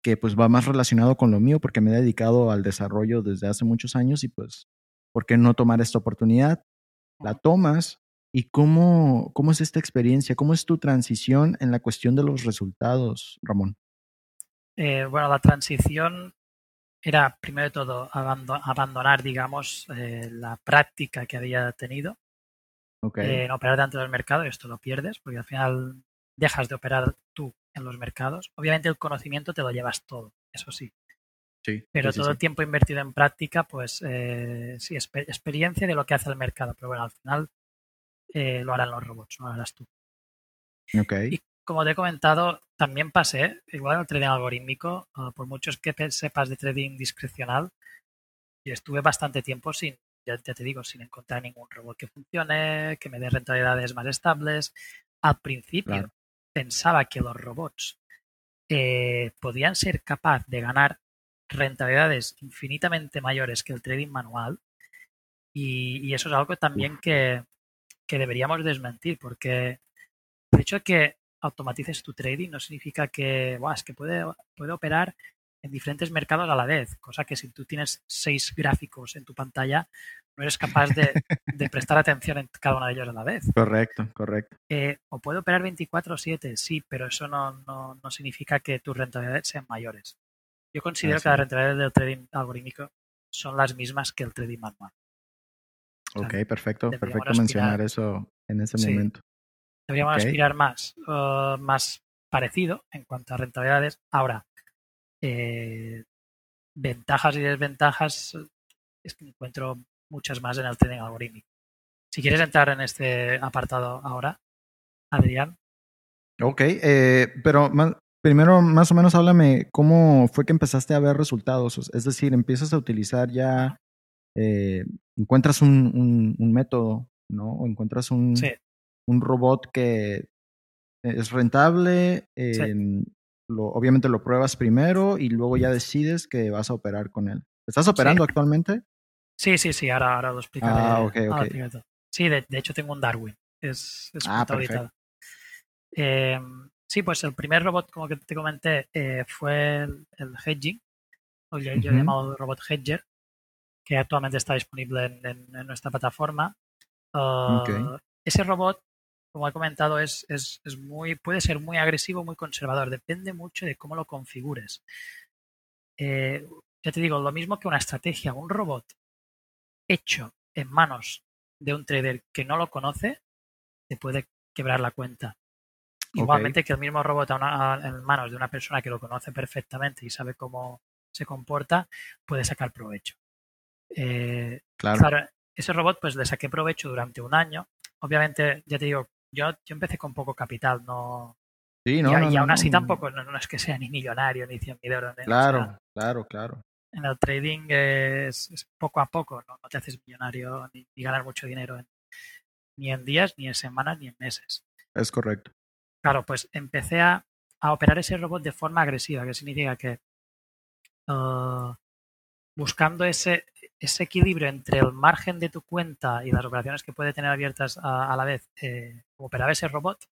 que pues va más relacionado con lo mío porque me he dedicado al desarrollo desde hace muchos años y pues, ¿por qué no tomar esta oportunidad? La tomas y cómo, cómo es esta experiencia, cómo es tu transición en la cuestión de los resultados, Ramón. Eh, bueno, la transición era primero de todo abandonar, digamos, eh, la práctica que había tenido okay. en operar dentro del mercado. Esto lo pierdes porque al final dejas de operar tú en los mercados. Obviamente el conocimiento te lo llevas todo, eso sí. Sí, pero sí, todo sí. el tiempo invertido en práctica, pues eh, sí, exper experiencia de lo que hace el mercado. Pero bueno, al final eh, lo harán los robots, no lo harás tú. Okay. Y como te he comentado, también pasé, igual en el trading algorítmico, uh, por muchos que sepas de trading discrecional, y estuve bastante tiempo sin, ya, ya, te digo, sin encontrar ningún robot que funcione, que me dé rentabilidades más estables. Al principio claro. pensaba que los robots eh, podían ser capaz de ganar rentabilidades infinitamente mayores que el trading manual. Y, y eso es algo también que, que, deberíamos desmentir, porque el hecho de que automatices tu trading no significa que, wow, es que puede, puede operar en diferentes mercados a la vez, cosa que si tú tienes seis gráficos en tu pantalla, no eres capaz de, de prestar atención en cada uno de ellos a la vez. Correcto, correcto. Eh, o puede operar 24/7, sí, pero eso no, no, no, significa que tus rentabilidades sean mayores. Yo considero Así. que las rentabilidades del trading algorítmico son las mismas que el trading manual. O sea, ok, perfecto, perfecto aspirar, mencionar eso en ese sí, momento. Deberíamos okay. aspirar más, uh, más parecido en cuanto a rentabilidades. Ahora, eh, ventajas y desventajas es que encuentro muchas más en el trading algorítmico. Si quieres entrar en este apartado ahora, Adrián. Ok, eh, pero más, primero más o menos háblame cómo fue que empezaste a ver resultados. Es decir, empiezas a utilizar ya, eh, encuentras un, un, un, método, ¿no? O encuentras un, sí. un robot que es rentable, eh, sí. Lo, obviamente lo pruebas primero y luego ya decides que vas a operar con él. ¿Estás operando sí. actualmente? Sí, sí, sí, ahora, ahora lo explicaré. Ah, ok, ok. Ahora sí, de, de, hecho tengo un Darwin. Es, es ah, perfecto. Eh, sí, pues el primer robot, como que te comenté, eh, fue el, el, hedging, o yo, uh -huh. yo he llamado robot hedger, que actualmente está disponible en, en, en nuestra plataforma. Uh, okay. Ese robot, como he comentado, es, es, es, muy, puede ser muy agresivo, muy conservador. Depende mucho de cómo lo configures. Eh, ya te digo, lo mismo que una estrategia, un robot hecho en manos de un trader que no lo conoce, te puede quebrar la cuenta. Okay. Igualmente que el mismo robot a una, a, en manos de una persona que lo conoce perfectamente y sabe cómo se comporta, puede sacar provecho. Eh, claro. claro. Ese robot, pues le saqué provecho durante un año. Obviamente, ya te digo, yo, yo empecé con poco capital, no. Sí, no, y, no, y aún así tampoco, no, no, es que sea ni millonario ni 100 mil euros. Claro, o sea, claro, claro. En el trading es, es poco a poco, ¿no? no, te haces millonario ni, ni ganar mucho dinero en, ni en días, ni en semanas, ni en meses. Es correcto. Claro, pues empecé a, a operar ese robot de forma agresiva, que significa que uh, buscando ese, ese equilibrio entre el margen de tu cuenta y las operaciones que puede tener abiertas a, a la vez, eh, operaba ese robot,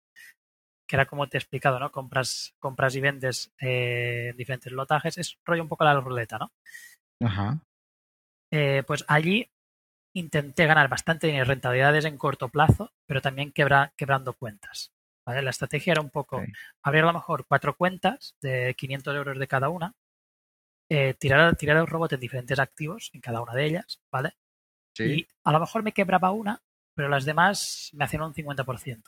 que era como te he explicado, ¿no? Compras, compras y vendes eh, diferentes lotajes, es rollo un poco la ruleta, ¿no? Ajá. Eh, pues allí intenté ganar bastante dinero, rentabilidades en corto plazo, pero también quebra, quebrando cuentas. ¿vale? La estrategia era un poco Okay. abrir a lo mejor cuatro cuentas de 500 euros de cada una, eh, tirar, tirar el robot en diferentes activos, en cada una de ellas, ¿vale? Sí. Y a lo mejor me quebraba una, pero las demás me hacían un 50%,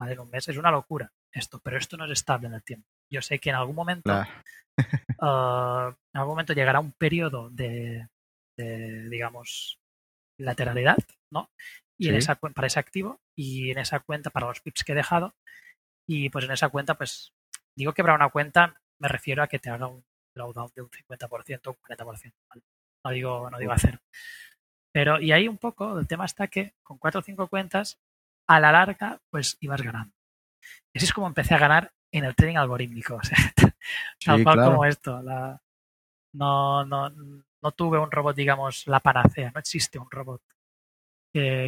¿vale? En un mes. Es una locura esto, pero esto no es estable en el tiempo. Yo sé que en algún momento, uh, en algún momento llegará un periodo de, de digamos, lateralidad, ¿no? Y en esa, para ese activo y en esa cuenta para los pips que he dejado. Y pues en esa cuenta, pues digo quebrar una cuenta, me refiero a que te haga un drawdown de un 50% o un 40%. ¿vale? No digo, no digo hacer. Pero, y ahí un poco, el tema está que con cuatro o cinco cuentas, a la larga, pues ibas ganando. Y así es como empecé a ganar en el trading algorítmico. O sea, tal cual claro. como esto. La, no, no, no tuve un robot, digamos, la panacea. No existe un robot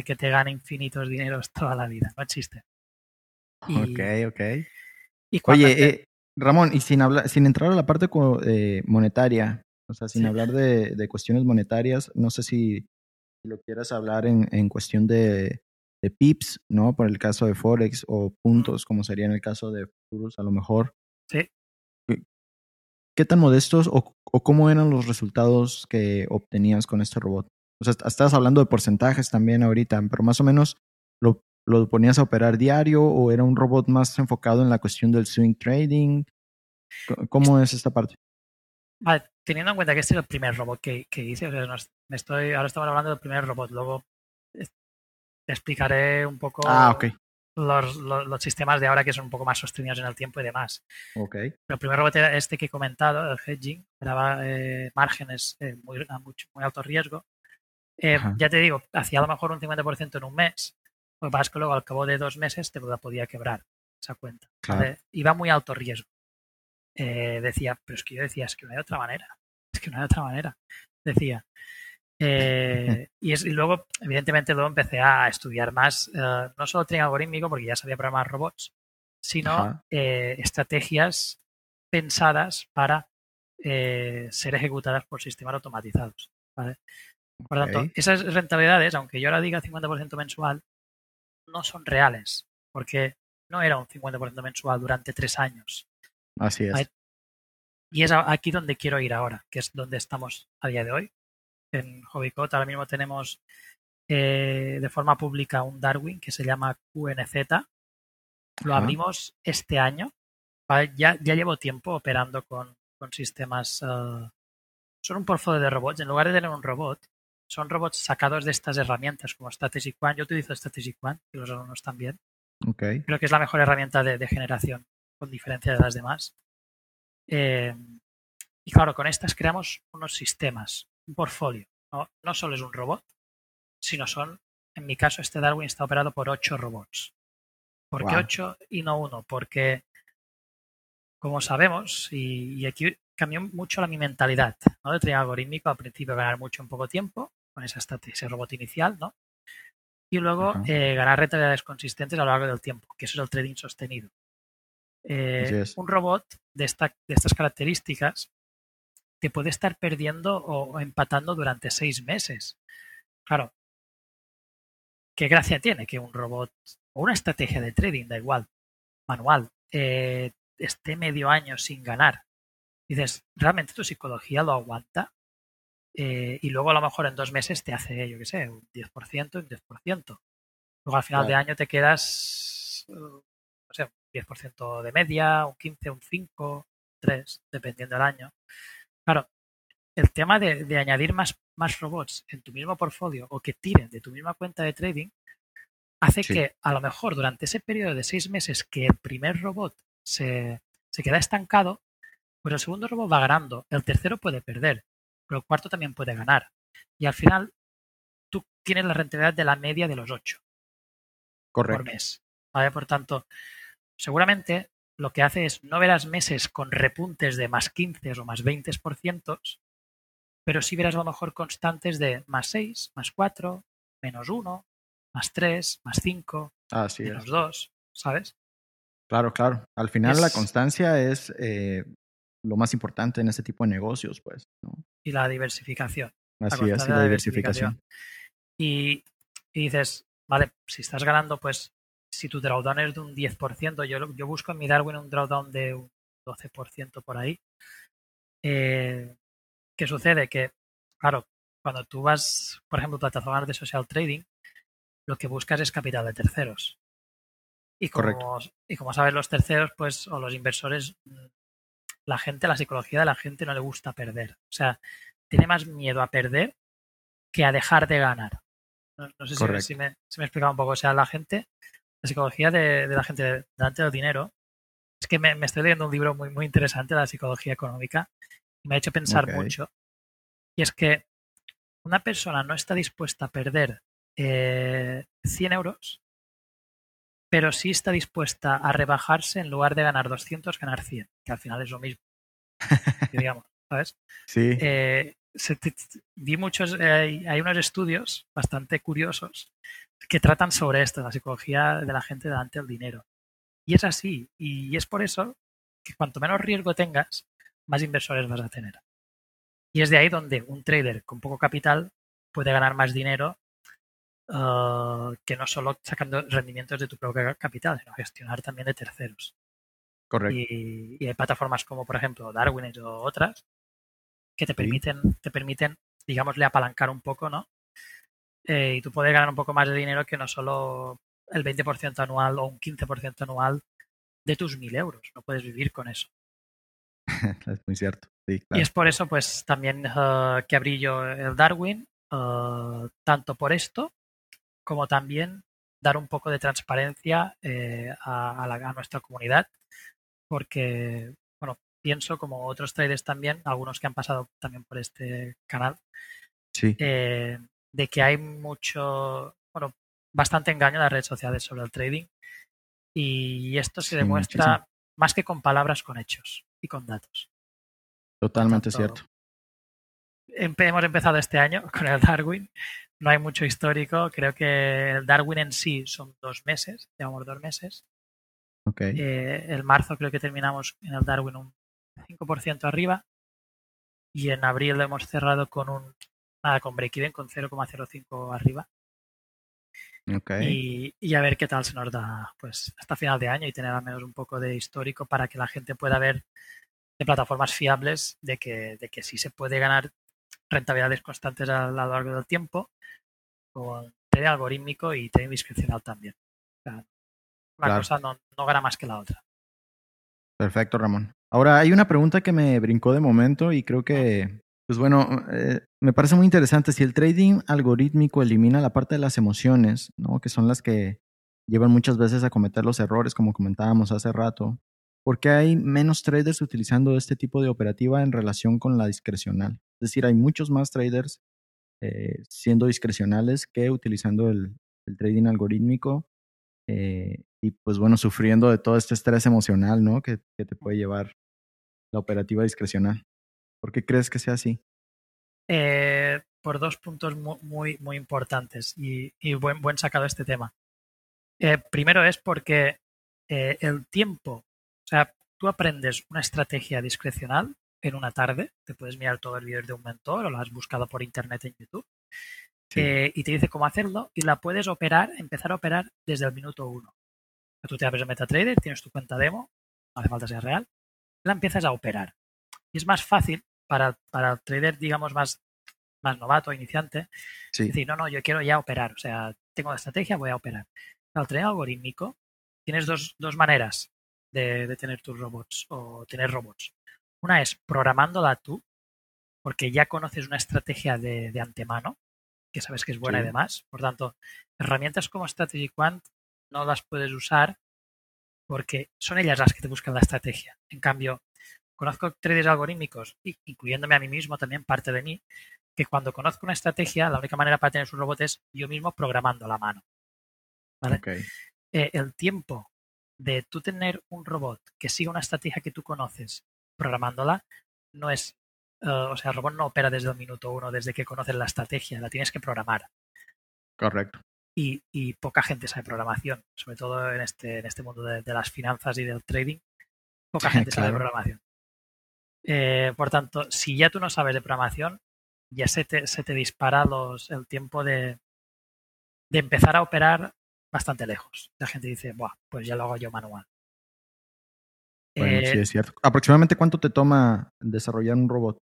que, te gane infinitos dineros toda la vida, no existe. ok, ok. Oye, eh, Ramón, y sin, hablar, sin entrar a la parte eh, monetaria, o sea, sin hablar de, cuestiones monetarias, no sé si, lo quieras hablar en, en cuestión de, de, pips, ¿no? Por el caso de Forex o puntos, como sería en el caso de futuros, a lo mejor. Sí. ¿Qué tan modestos o, o cómo eran los resultados que obtenías con este robot? O sea, estás hablando de porcentajes también ahorita, pero más o menos lo, lo ponías a operar diario o era un robot más enfocado en la cuestión del swing trading? ¿Cómo es esta parte? Vale, teniendo en cuenta que este es el primer robot que, que hice, o sea, me estoy, ahora estamos hablando del primer robot, luego te explicaré un poco ah, okay. los, los, sistemas de ahora que son un poco más sostenidos en el tiempo y demás. Okay. Pero el primer robot era este que he comentado, el hedging, daba eh, márgenes eh, muy, a mucho, muy alto riesgo. Eh, ya te digo, hacía a lo mejor un 50% en un mes, lo que pasa es que luego al cabo de dos meses te podía quebrar esa cuenta. Iba muy alto riesgo. Eh, decía, pero es que yo decía, es que no hay otra manera, es que no hay otra manera, decía. Eh, y, es, y, luego, evidentemente, luego empecé a estudiar más, eh, no solo trading algorítmico, porque ya sabía programar robots, sino estrategias pensadas para ser ejecutadas por sistemas automatizados. Por lo tanto, esas rentabilidades, aunque yo ahora diga 50% mensual, no son reales, porque no era un 50% mensual durante tres años. Así es. Y es aquí donde quiero ir ahora, que es donde estamos a día de hoy. En Hobbycode ahora mismo tenemos eh, de forma pública un Darwin que se llama QNZ. Lo abrimos este año. Ya, ya llevo tiempo operando con, con sistemas. Uh, son un portfolio de robots. En lugar de tener un robot, son robots sacados de estas herramientas como Strategic One. Yo utilizo Strategic One y los alumnos también. Okay. Creo que es la mejor herramienta de generación con diferencia de las demás. Eh, y claro, con estas creamos unos sistemas, un portfolio. No, solo es un robot, sino son, en mi caso, este Darwin está operado por ocho robots. ¿Por qué ocho y no uno? Porque, como sabemos, y, aquí cambió mucho la mi mentalidad, ¿no? De trading algorítmico, al principio ganar mucho en poco tiempo, con esa ese robot inicial, ¿no? Y luego eh, ganar rentabilidades consistentes a lo largo del tiempo, que eso es el trading sostenido. Eh, un robot de, esta, de estas características te puede estar perdiendo o empatando durante seis meses. Claro, ¿qué gracia tiene que un robot o una estrategia de trading, da igual, manual, eh, esté medio año sin ganar? Dices, ¿realmente tu psicología lo aguanta? Eh, y luego a lo mejor en dos meses te hace, yo qué sé, un 10%, un 10%. Luego al final de año te quedas, no sé, 10% de media, un 15, un 5, 3, dependiendo del año. Claro, el tema de, añadir más, más robots en tu mismo portfolio o que tiren de tu misma cuenta de trading hace que a lo mejor durante ese periodo de seis meses que el primer robot se, se queda estancado, pues el segundo robot va ganando, el tercero puede perder, pero el cuarto también puede ganar. Y al final tú tienes la rentabilidad de la media de los ocho Correcto. por mes. ¿vale? Por tanto, seguramente lo que hace es no verás meses con repuntes de más 15 o más 20%, pero sí verás a lo mejor constantes de más 6, más 4, menos 1, más 3, más 5, menos 2, ¿sabes? Claro, claro. Al final la constancia es eh, lo más importante en ese tipo de negocios, pues. Y la diversificación. Así es, y la diversificación. Y, y, dices, vale, si estás ganando pues si tu drawdown es de un 10%, yo, yo busco en mi Darwin un drawdown de un 12% por ahí. Eh, ¿Qué sucede? Que, claro, cuando tú vas, por ejemplo, plataformas de social trading, lo que buscas es capital de terceros. Y como, y como sabes, los terceros, pues, o los inversores, la gente, la psicología de la gente no le gusta perder. O sea, tiene más miedo a perder que a dejar de ganar. No, sé si, si, me, si me he explicado un poco. O sea, la gente la psicología de, la gente delante del dinero. Es que me, estoy leyendo un libro muy, muy interesante de la psicología económica y me ha hecho pensar mucho. Y es que una persona no está dispuesta a perder eh, 100 euros, pero sí está dispuesta a rebajarse en lugar de ganar 200, ganar 100, que al final es lo mismo. digamos, ¿sabes? Sí. Eh, vi muchos, eh, hay unos estudios bastante curiosos que tratan sobre esto, la psicología de la gente delante del dinero. Y es así, y es por eso que cuanto menos riesgo tengas, más inversores vas a tener. Y es de ahí donde un trader con poco capital puede ganar más dinero uh, que no solo sacando rendimientos de tu propio capital, sino gestionar también de terceros. Correcto. Y, y hay plataformas como, por ejemplo, Darwin o otras que te permiten, te permiten, digámosle, apalancar un poco, ¿no? Eh, y tú puedes ganar un poco más de dinero que no solo el 20% anual o un 15% anual de tus 1.000 euros. No puedes vivir con eso. es muy cierto. Sí, Y es por eso, pues, también uh, que abrí yo el Darwin, uh, tanto por esto como también dar un poco de transparencia eh, a, a, la, a, nuestra comunidad, porque, bueno, pienso, como otros traders también, algunos que han pasado también por este canal, sí. eh, de que hay mucho, bueno, bastante engaño en las redes sociales sobre el trading y esto se sí, demuestra muchísimo. más que con palabras, con hechos y con datos. Totalmente tanto, cierto. Hemos empezado este año con el Darwin. No hay mucho histórico. Creo que el Darwin en sí son dos meses. Llevamos dos meses. Okay. Eh, el marzo creo que terminamos en el Darwin un 5% arriba. Y en abril lo hemos cerrado con un nada, con break-even con 0,05 arriba. Okay. Y, y, a ver qué tal se nos da pues hasta final de año y tener al menos un poco de histórico para que la gente pueda ver de plataformas fiables de que, de que sí se puede ganar rentabilidades constantes a lo largo del tiempo con trading algorítmico y trading discrecional también. O sea, una claro. cosa no, no gana más que la otra. Perfecto, Ramón. Ahora hay una pregunta que me brincó de momento y creo que, pues bueno, eh, me parece muy interesante. Si el trading algorítmico elimina la parte de las emociones, ¿no? Que son las que llevan muchas veces a cometer los errores, como comentábamos hace rato. ¿Por qué hay menos traders utilizando este tipo de operativa en relación con la discrecional? Es decir, hay muchos más traders eh, siendo discrecionales que utilizando el, trading algorítmico eh, y pues bueno, sufriendo de todo este estrés emocional, ¿no? Que, te puede llevar la operativa discrecional. ¿Por qué crees que sea así? Eh, por dos puntos muy, muy importantes y, buen, buen, sacado este tema. Primero es porque el tiempo, sea, tú aprendes una estrategia discrecional en una tarde, te puedes mirar todo el vídeo de un mentor o lo has buscado por internet en YouTube sí. eh, y te dice cómo hacerlo y la puedes operar, empezar a operar desde el minuto uno. Tú te abres el MetaTrader, tienes tu cuenta demo, no hace falta ser real, la empiezas a operar. Y es más fácil para, para el trader, digamos, más, más novato, iniciante, sí. decir, no, no, yo quiero ya operar, o sea, tengo la estrategia, voy a operar. Al trader algorítmico tienes dos, dos maneras de, de tener tus robots o tener robots. Una es programándola tú, porque ya conoces una estrategia de, de antemano, que sabes que es buena sí. y demás. Por tanto, herramientas como Strategy Quant no las puedes usar porque son ellas las que te buscan la estrategia. En cambio, conozco traders algorítmicos, incluyéndome a mí mismo, también parte de mí, que cuando conozco una estrategia, la única manera para tener su robot es yo mismo programando la mano. ¿vale? Okay. Eh, el tiempo de tú tener un robot que siga una estrategia que tú conoces programándola no es, uh, o sea, el robot no opera desde el minuto uno, desde que conoces la estrategia, la tienes que programar. Correcto. Y, y poca gente sabe programación, sobre todo en este, en este mundo de, de las finanzas y del trading, poca gente claro. sabe programación. Eh, por tanto, si ya tú no sabes de programación, ya se te, se te dispara los, el tiempo de, de empezar a operar bastante lejos. La gente dice, Buah, pues ya lo hago yo manual. Bueno, eh, sí, es cierto. ¿Aproximadamente cuánto te toma desarrollar un robot?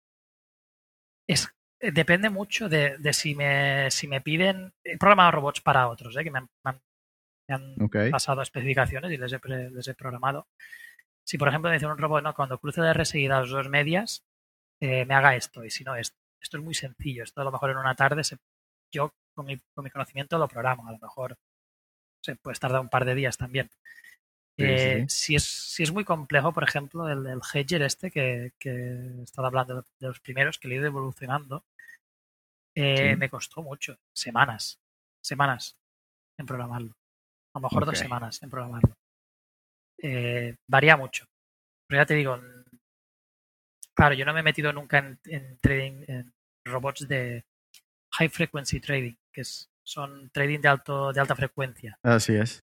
Es, eh, depende mucho de, de, si, me, si me piden. He programado robots para otros, ¿eh? que me han, me han, okay. pasado especificaciones y les he, les he programado. Si, por ejemplo, me dicen un robot, no, cuando cruce de R seguidas dos medias, eh, me haga esto, y si no, esto. Esto es muy sencillo. Esto a lo mejor en una tarde se, yo con mi, con mi conocimiento lo programo. A lo mejor se puede tardar un par de días también. Sí, eh, sí. Si, es, si es muy complejo, por ejemplo, el, el Hedger este que, que he estado hablando de, de, los primeros, que le he ido evolucionando, eh, sí. me costó mucho, semanas, semanas en programarlo. A lo mejor okay. dos semanas en programarlo. Eh, varía mucho. Pero ya te digo, claro, yo no me he metido nunca en, en trading, en robots de high frequency trading, que es, son trading de, alto, de alta frecuencia. Así es.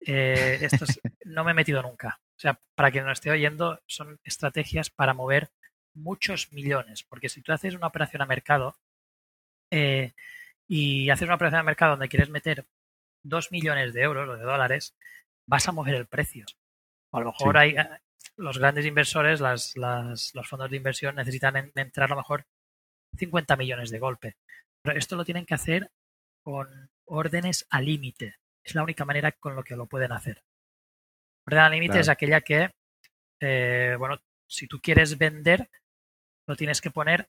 Eh, estos no me he metido nunca. O sea, para quien no esté oyendo, son estrategias para mover muchos millones. Porque si tú haces una operación a mercado eh, y haces una operación a mercado donde quieres meter dos millones de euros o de dólares, vas a mover el precio. O a lo mejor hay eh, los grandes inversores, las, las, los fondos de inversión necesitan entrar a lo mejor 50 millones de golpe. Pero esto lo tienen que hacer con órdenes a límite. Es la única manera con lo que lo pueden hacer. Orden al límite es aquella que, eh, bueno, si tú quieres vender, lo tienes que poner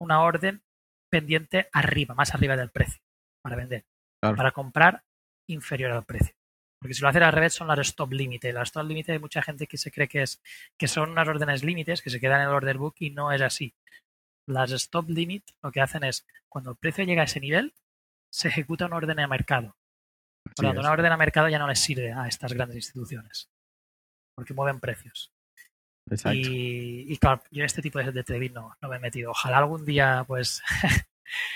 una orden pendiente arriba, más arriba del precio, para vender. Para comprar, inferior al precio. Porque si lo haces al revés son las stop límite. Las stop límite hay mucha gente que se cree que es que son unas órdenes límites que se quedan en el order book y no es así. Las stop limit lo que hacen es cuando el precio llega a ese nivel se ejecuta una orden a mercado. Por lo tanto, una orden a mercado ya no les sirve a estas grandes instituciones, porque mueven precios. Exacto. Y, claro, yo en este tipo de, de trading no, me he metido. Ojalá algún día, pues.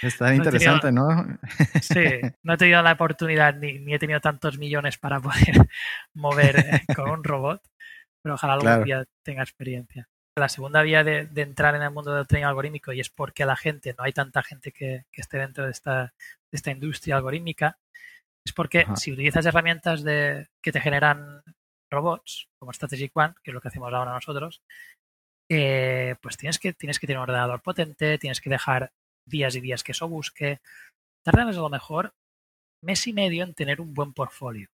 Está interesante, ¿no? Sí, no he tenido la oportunidad ni, he tenido tantos millones para poder mover eh, con un robot, pero ojalá algún día tenga experiencia. La segunda vía de, entrar en el mundo del trading algorítmico, y es porque la gente, no hay tanta gente que, esté dentro de esta, de esta industria algorítmica, es porque si utilizas herramientas de, que te generan robots, como Strategic One, que es lo que hacemos ahora nosotros, eh, pues tienes que, tienes que tener un ordenador potente, tienes que dejar días y días que eso busque. Tardan a lo mejor mes y medio en tener un buen portfolio.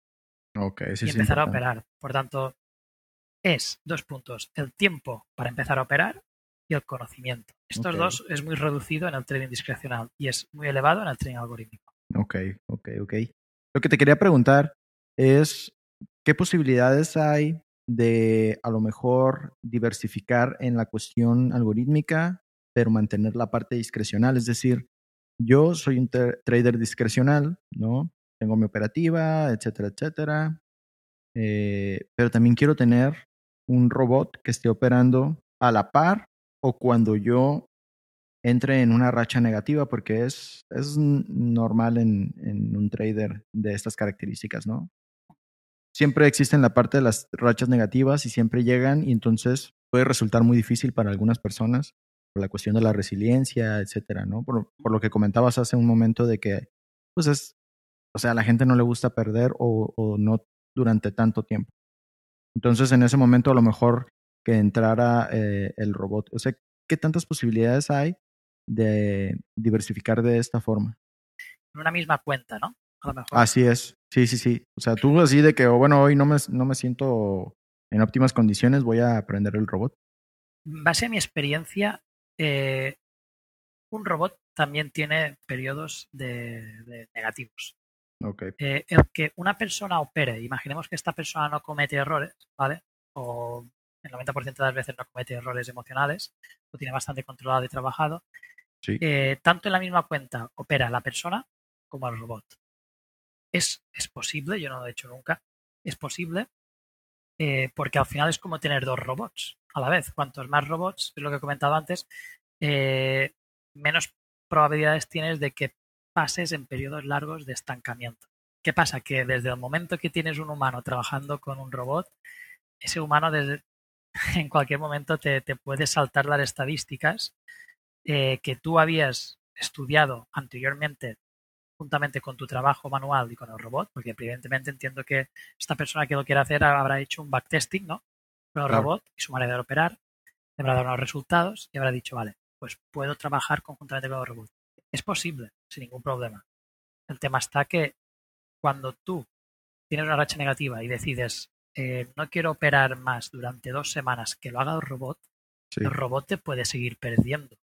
Okay, y empezar a operar. Por tanto, es dos puntos. El tiempo para empezar a operar y el conocimiento. Estos dos es muy reducido en el trading discrecional y es muy elevado en el trading algorítmico. Ok, ok, ok. Lo que te quería preguntar es, ¿qué posibilidades hay de a lo mejor diversificar en la cuestión algorítmica, pero mantener la parte discrecional? Es decir, yo soy un trader discrecional, ¿no? Tengo mi operativa, etcétera, etcétera. Eh, pero también quiero tener un robot que esté operando a la par o cuando yo entre en una racha negativa porque es, es normal en, en, un trader de estas características, ¿no? Siempre existen la parte de las rachas negativas y siempre llegan y entonces puede resultar muy difícil para algunas personas por la cuestión de la resiliencia, etcétera, ¿no? Por, por lo que comentabas hace un momento de que, pues es, o sea, a la gente no le gusta perder o, o no durante tanto tiempo. Entonces, en ese momento, a lo mejor que entrara eh, el robot. O sea, ¿qué tantas posibilidades hay de diversificar de esta forma. En una misma cuenta, ¿no? A lo mejor. Así es. Sí, sí, sí. O sea, tú así de que, oh, bueno, hoy no me, no me siento en óptimas condiciones, voy a aprender el robot. Base a mi experiencia, eh, un robot también tiene periodos de, negativos. Okay. Eh, el que una persona opere, imaginemos que esta persona no comete errores, ¿vale? O el 90% de las veces no comete errores emocionales, lo tiene bastante controlado y trabajado. Eh, tanto en la misma cuenta opera la persona como el robot. Es, es posible, yo no lo he hecho nunca, es posible eh, porque al final es como tener dos robots a la vez. Cuantos más robots, es lo que he comentado antes, menos probabilidades tienes de que pases en periodos largos de estancamiento. ¿Qué pasa? Que desde el momento que tienes un humano trabajando con un robot, ese humano desde, en cualquier momento te, te puedes saltar las estadísticas eh, que tú habías estudiado anteriormente juntamente con tu trabajo manual y con el robot, porque evidentemente entiendo que esta persona que lo quiere hacer habrá hecho un backtesting, ¿no? Con el robot y su manera de operar, le habrá dado unos resultados y habrá dicho, vale, pues puedo trabajar conjuntamente con el robot. Es posible, sin ningún problema. El tema está que cuando tú tienes una racha negativa y decides eh, no quiero operar más durante dos semanas que lo haga el robot, el robot te puede seguir perdiendo.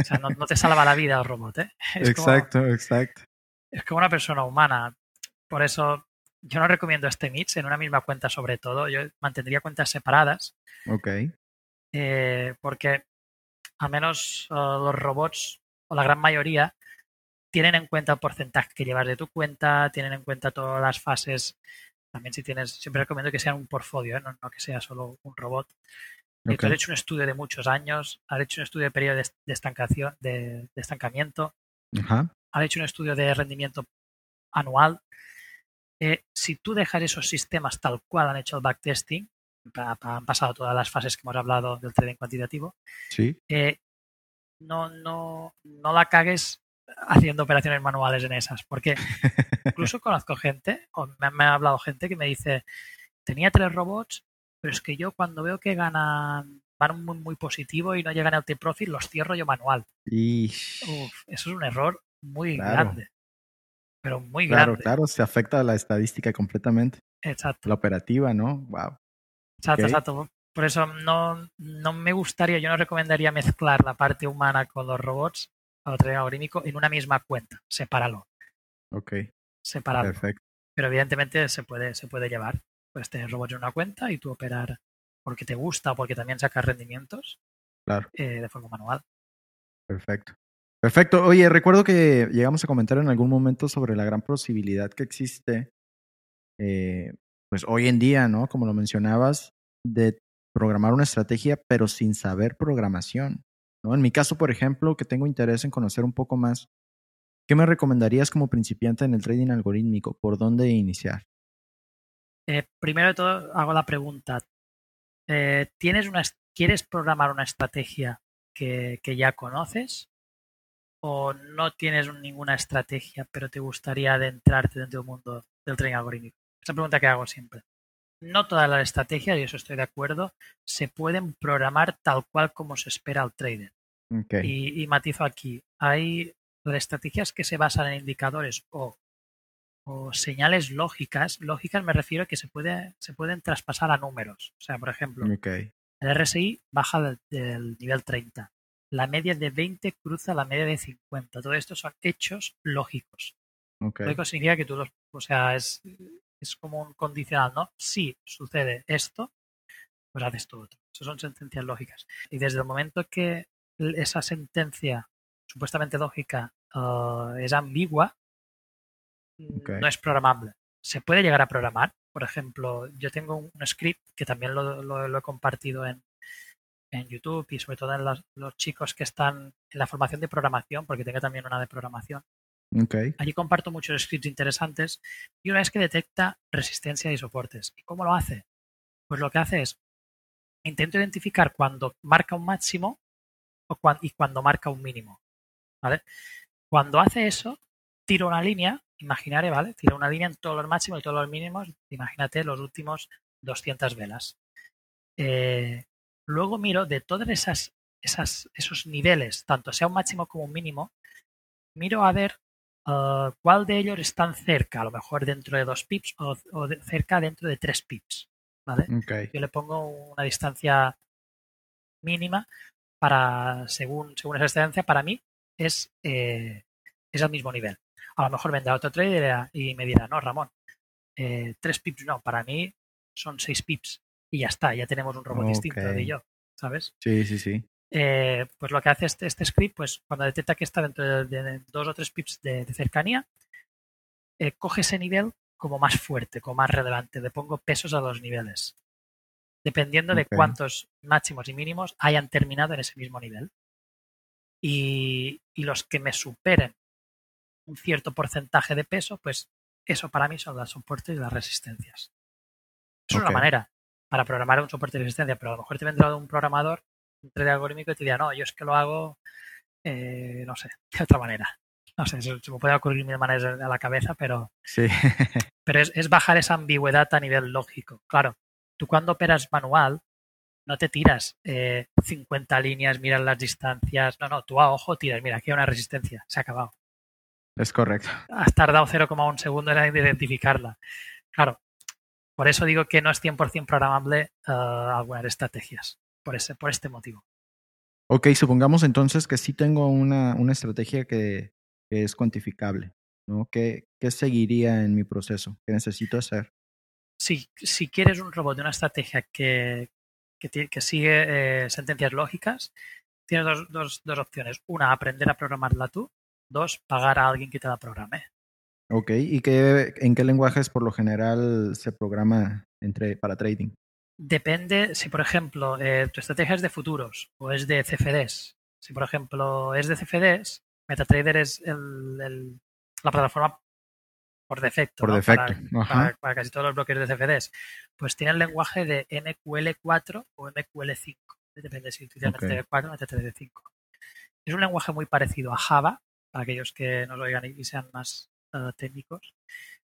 o sea, no, te salva la vida el robot, ¿eh? exacto, exacto. Es como una persona humana. Por eso yo no recomiendo este mix en una misma cuenta sobre todo. Yo mantendría cuentas separadas. Ok. Eh, porque al menos uh, los robots, o la gran mayoría, tienen en cuenta el porcentaje que llevas de tu cuenta, tienen en cuenta todas las fases también si tienes, siempre recomiendo que sea un portfolio, ¿eh? no, que sea solo un robot. Okay. Han hecho un estudio de muchos años, han hecho un estudio de periodo de, estancación, de, estancamiento, han hecho un estudio de rendimiento anual. Eh, si tú dejas esos sistemas tal cual han hecho el backtesting, han pasado todas las fases que hemos hablado del trading cuantitativo, sí. Eh, no, no, no la cagues haciendo operaciones manuales en esas, porque incluso conozco gente, o me, me, ha hablado gente que me dice, tenía tres robots, pero es que yo cuando veo que ganan van muy, muy positivo y no llegan al T-Profit, los cierro yo manual. Uf, eso es un error muy claro. grande. Pero muy claro, grande. Claro, se afecta a la estadística completamente. Exacto. La operativa, ¿no? Wow. Exacto, okay. exacto. Por eso no, no me gustaría, yo no recomendaría mezclar la parte humana con los robots o trading algorítmico en una misma cuenta. Sepáralo. Ok. Separado. Perfecto. Pero evidentemente se puede, se puede llevar. Puedes tener robots en una cuenta y tú operar porque te gusta o porque también sacas rendimientos claro. eh, de forma manual. Perfecto. Perfecto. Oye, recuerdo que llegamos a comentar en algún momento sobre la gran posibilidad que existe, eh, pues hoy en día, ¿no? Como lo mencionabas, de programar una estrategia, pero sin saber programación. ¿no? En mi caso, por ejemplo, que tengo interés en conocer un poco más, ¿qué me recomendarías como principiante en el trading algorítmico? ¿Por dónde iniciar? Eh, primero de todo, hago la pregunta. Eh, ¿tienes una, ¿Quieres programar una estrategia que, que, ya conoces? ¿O no tienes ninguna estrategia, pero te gustaría adentrarte dentro del mundo del trading algorítmico? Esa pregunta que hago siempre. No todas las estrategias, y eso estoy de acuerdo, se pueden programar tal cual como se espera al trader. Okay. Y, y matizo aquí. Hay estrategias que se basan en indicadores o o señales lógicas, lógicas me refiero a que se, puede, se pueden traspasar a números. O sea, por ejemplo, okay. el RSI baja del, del, nivel 30, la media de 20 cruza la media de 50. Todo esto son hechos lógicos. Okay. Lógico significa que tú los, o sea, es, es como un condicional, ¿no? Si sucede esto, pues haces tú otro. Eso son sentencias lógicas. Y desde el momento que esa sentencia supuestamente lógica uh, es ambigua, Okay. no es programable. Se puede llegar a programar. Por ejemplo, yo tengo un, script que también lo, lo, lo he compartido en, en, YouTube y sobre todo en los, los, chicos que están en la formación de programación, porque tengo también una de programación. Okay. Allí comparto muchos scripts interesantes y una vez que detecta resistencia y soportes. ¿Y cómo lo hace? Pues lo que hace es intento identificar cuando marca un máximo o y cuando marca un mínimo. ¿vale? Cuando hace eso, tiro una línea imaginaré, ¿vale? Tira una línea en todos los máximos y todos los mínimos. Imagínate los últimos 200 velas. Eh, luego miro de todas esas, esas, esos niveles, tanto sea un máximo como un mínimo, miro a ver uh, cuál de ellos están cerca, a lo mejor dentro de dos pips o, o de, cerca dentro de tres pips, ¿vale? Okay. Yo le pongo una distancia mínima para, según, según esa distancia, para mí es, eh, es al mismo nivel a lo mejor vendrá otro trader y me dirá, no, Ramón, eh, tres pips no, para mí son seis pips y ya está, ya tenemos un robot okay. distinto de yo, ¿sabes? Sí, sí, sí. Eh, pues lo que hace este, este, script, pues cuando detecta que está dentro de, de dos o tres pips de, de cercanía, eh, coge ese nivel como más fuerte, como más relevante, le pongo pesos a los niveles, dependiendo okay. de cuántos máximos y mínimos hayan terminado en ese mismo nivel. Y, y los que me superen un cierto porcentaje de peso, pues eso para mí son los soportes y las resistencias. Es okay. una manera para programar un soporte de resistencia, pero a lo mejor te vendrá un programador, trader algorítmico y te dirá, no, yo es que lo hago, eh, no sé, de otra manera. No sé, se, se, me puede ocurrir mil maneras a la cabeza, pero, sí. pero es, es, bajar esa ambigüedad a nivel lógico. Claro, tú cuando operas manual, no te tiras eh, 50 líneas, miras las distancias, no, no, tú a ojo tiras, mira, aquí hay una resistencia, se ha acabado. Es correcto. Has tardado 0,1 segundo en identificarla. Claro, por eso digo que no es 100% programable uh, algunas estrategias, por, ese, por este motivo. Ok, supongamos entonces que sí tengo una, una estrategia que, que, es cuantificable. ¿no? ¿Qué, ¿Qué, seguiría en mi proceso? ¿Qué necesito hacer? Si, si quieres un robot de una estrategia que, que, que sigue eh, sentencias lógicas, tienes dos, dos, dos opciones. Una, aprender a programarla tú Dos, pagar a alguien que te la programe. Ok, ¿y qué, en qué lenguajes por lo general se programa entre, para trading? Depende si, por ejemplo, eh, tu estrategia es de futuros o es de CFDs. Si, por ejemplo, es de CFDs, MetaTrader es el, la plataforma por defecto. Por defecto. Para, casi todos los bloques de CFDs. Pues tiene el lenguaje de MQL4 o MQL5. Depende si utilizas okay. MetaTrader 4 o MetaTrader 5. Es un lenguaje muy parecido a Java, para aquellos que nos oigan y sean más uh, técnicos.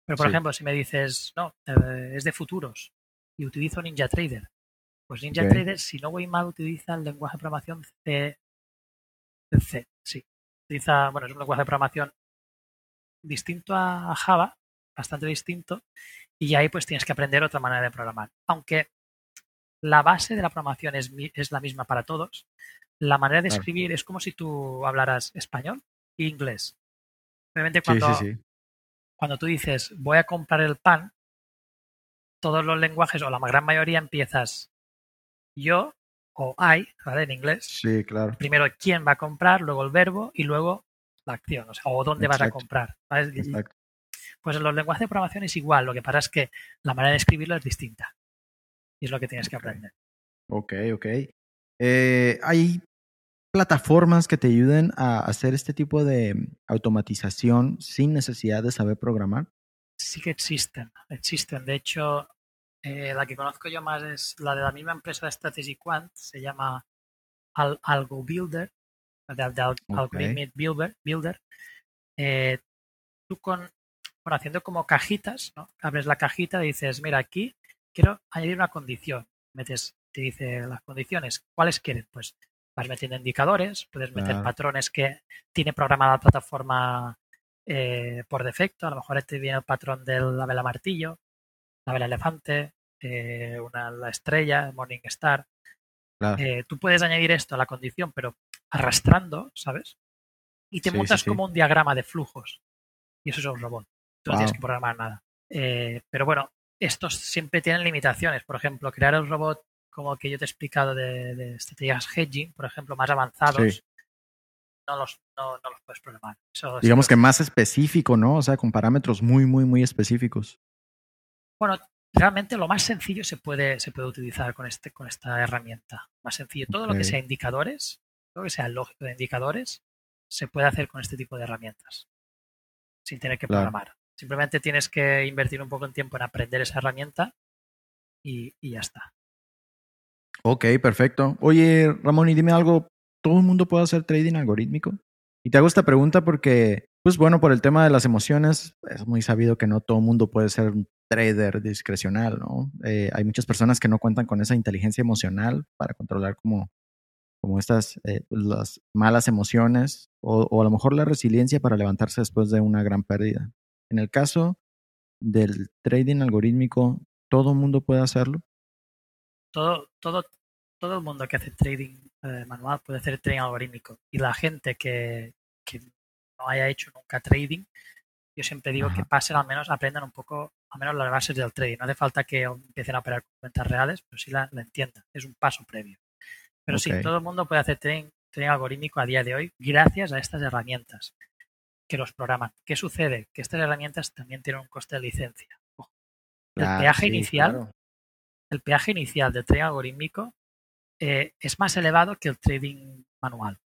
Pero, por sí. ejemplo, si me dices, no, eh, es de futuros y utilizo NinjaTrader, pues NinjaTrader, okay. si no voy mal, utiliza el lenguaje de programación C. C, sí. Utiliza, bueno, es un lenguaje de programación distinto a Java, bastante distinto, y ahí pues tienes que aprender otra manera de programar. Aunque la base de la programación es, es la misma para todos, la manera de escribir claro. es como si tú hablaras español e inglés. Obviamente cuando, sí, sí, sí. cuando tú dices voy a comprar el pan, todos los lenguajes o la gran mayoría empiezas yo o I, ¿vale? En inglés. Sí, claro. Primero quién va a comprar, luego el verbo y luego la acción, o sea, o dónde Exacto. vas a comprar. ¿vale? Exacto. Pues en los lenguajes de programación es igual, lo que pasa es que la manera de escribirlo es distinta. Y es lo que tienes que aprender. Ok, ok. Eh, hay plataformas que te ayuden a hacer este tipo de automatización sin necesidad de saber programar? Sí que existen, existen. De hecho, eh, la que conozco yo más es la de la misma empresa de Strategy Quant, se llama Al Algo Builder, de, de Al. Algorithmic Builder. Builder. Eh, tú con, bueno, haciendo como cajitas, ¿no? abres la cajita y dices, mira, aquí quiero añadir una condición. Metes, te dice las condiciones, ¿cuáles quieren? Pues vas metiendo indicadores, puedes meter patrones que tiene programada la plataforma eh, por defecto. A lo mejor te viene el patrón de la vela martillo, la vela elefante, eh, una, la estrella, Morning Star. Claro. Eh, tú puedes añadir esto a la condición, pero arrastrando, ¿sabes? Y te Sí, montas sí, sí. como un diagrama de flujos. Y eso es un robot. Tú no tienes que programar nada. Pero bueno, estos siempre tienen limitaciones. Por ejemplo, crear un robot como que yo te he explicado de, de estrategias hedging, por ejemplo, más avanzados, no, los, no, no los puedes programar. Eso Digamos que más específico, ¿no? O sea, con parámetros muy, muy, muy específicos. Bueno, realmente lo más sencillo se puede, se puede utilizar con, este, con esta herramienta. Más sencillo. Todo lo que sea indicadores, todo lo que sea lógico de indicadores, se puede hacer con este tipo de herramientas. Sin tener que Claro. programar. Simplemente tienes que invertir un poco de tiempo en aprender esa herramienta y, y ya está. Ok, perfecto. Oye, Ramón, y dime algo. ¿Todo el mundo puede hacer trading algorítmico? Y te hago esta pregunta porque, pues bueno, por el tema de las emociones, es muy sabido que no todo mundo puede ser un trader discrecional, ¿no? Eh, hay muchas personas que no cuentan con esa inteligencia emocional para controlar como, como estas, eh, las malas emociones o, o a lo mejor la resiliencia para levantarse después de una gran pérdida. En el caso del trading algorítmico, ¿todo mundo puede hacerlo? Todo, todo, todo el mundo que hace trading eh, manual puede hacer trading algorítmico. Y la gente que, que no haya hecho nunca trading, yo siempre digo que Ajá. pasen al menos, aprendan un poco, al menos las bases del trading. No hace falta que empiecen a operar con cuentas reales, pero sí la, la entiendan. Es un paso previo. Pero sí, Ok. todo el mundo puede hacer trading, trading algorítmico a día de hoy gracias a estas herramientas que los programan. ¿Qué sucede? Que estas herramientas también tienen un coste de licencia. Ojo. El Claro, peaje sí, inicial claro. el peaje inicial del trading algorítmico eh, es más elevado que el trading manual.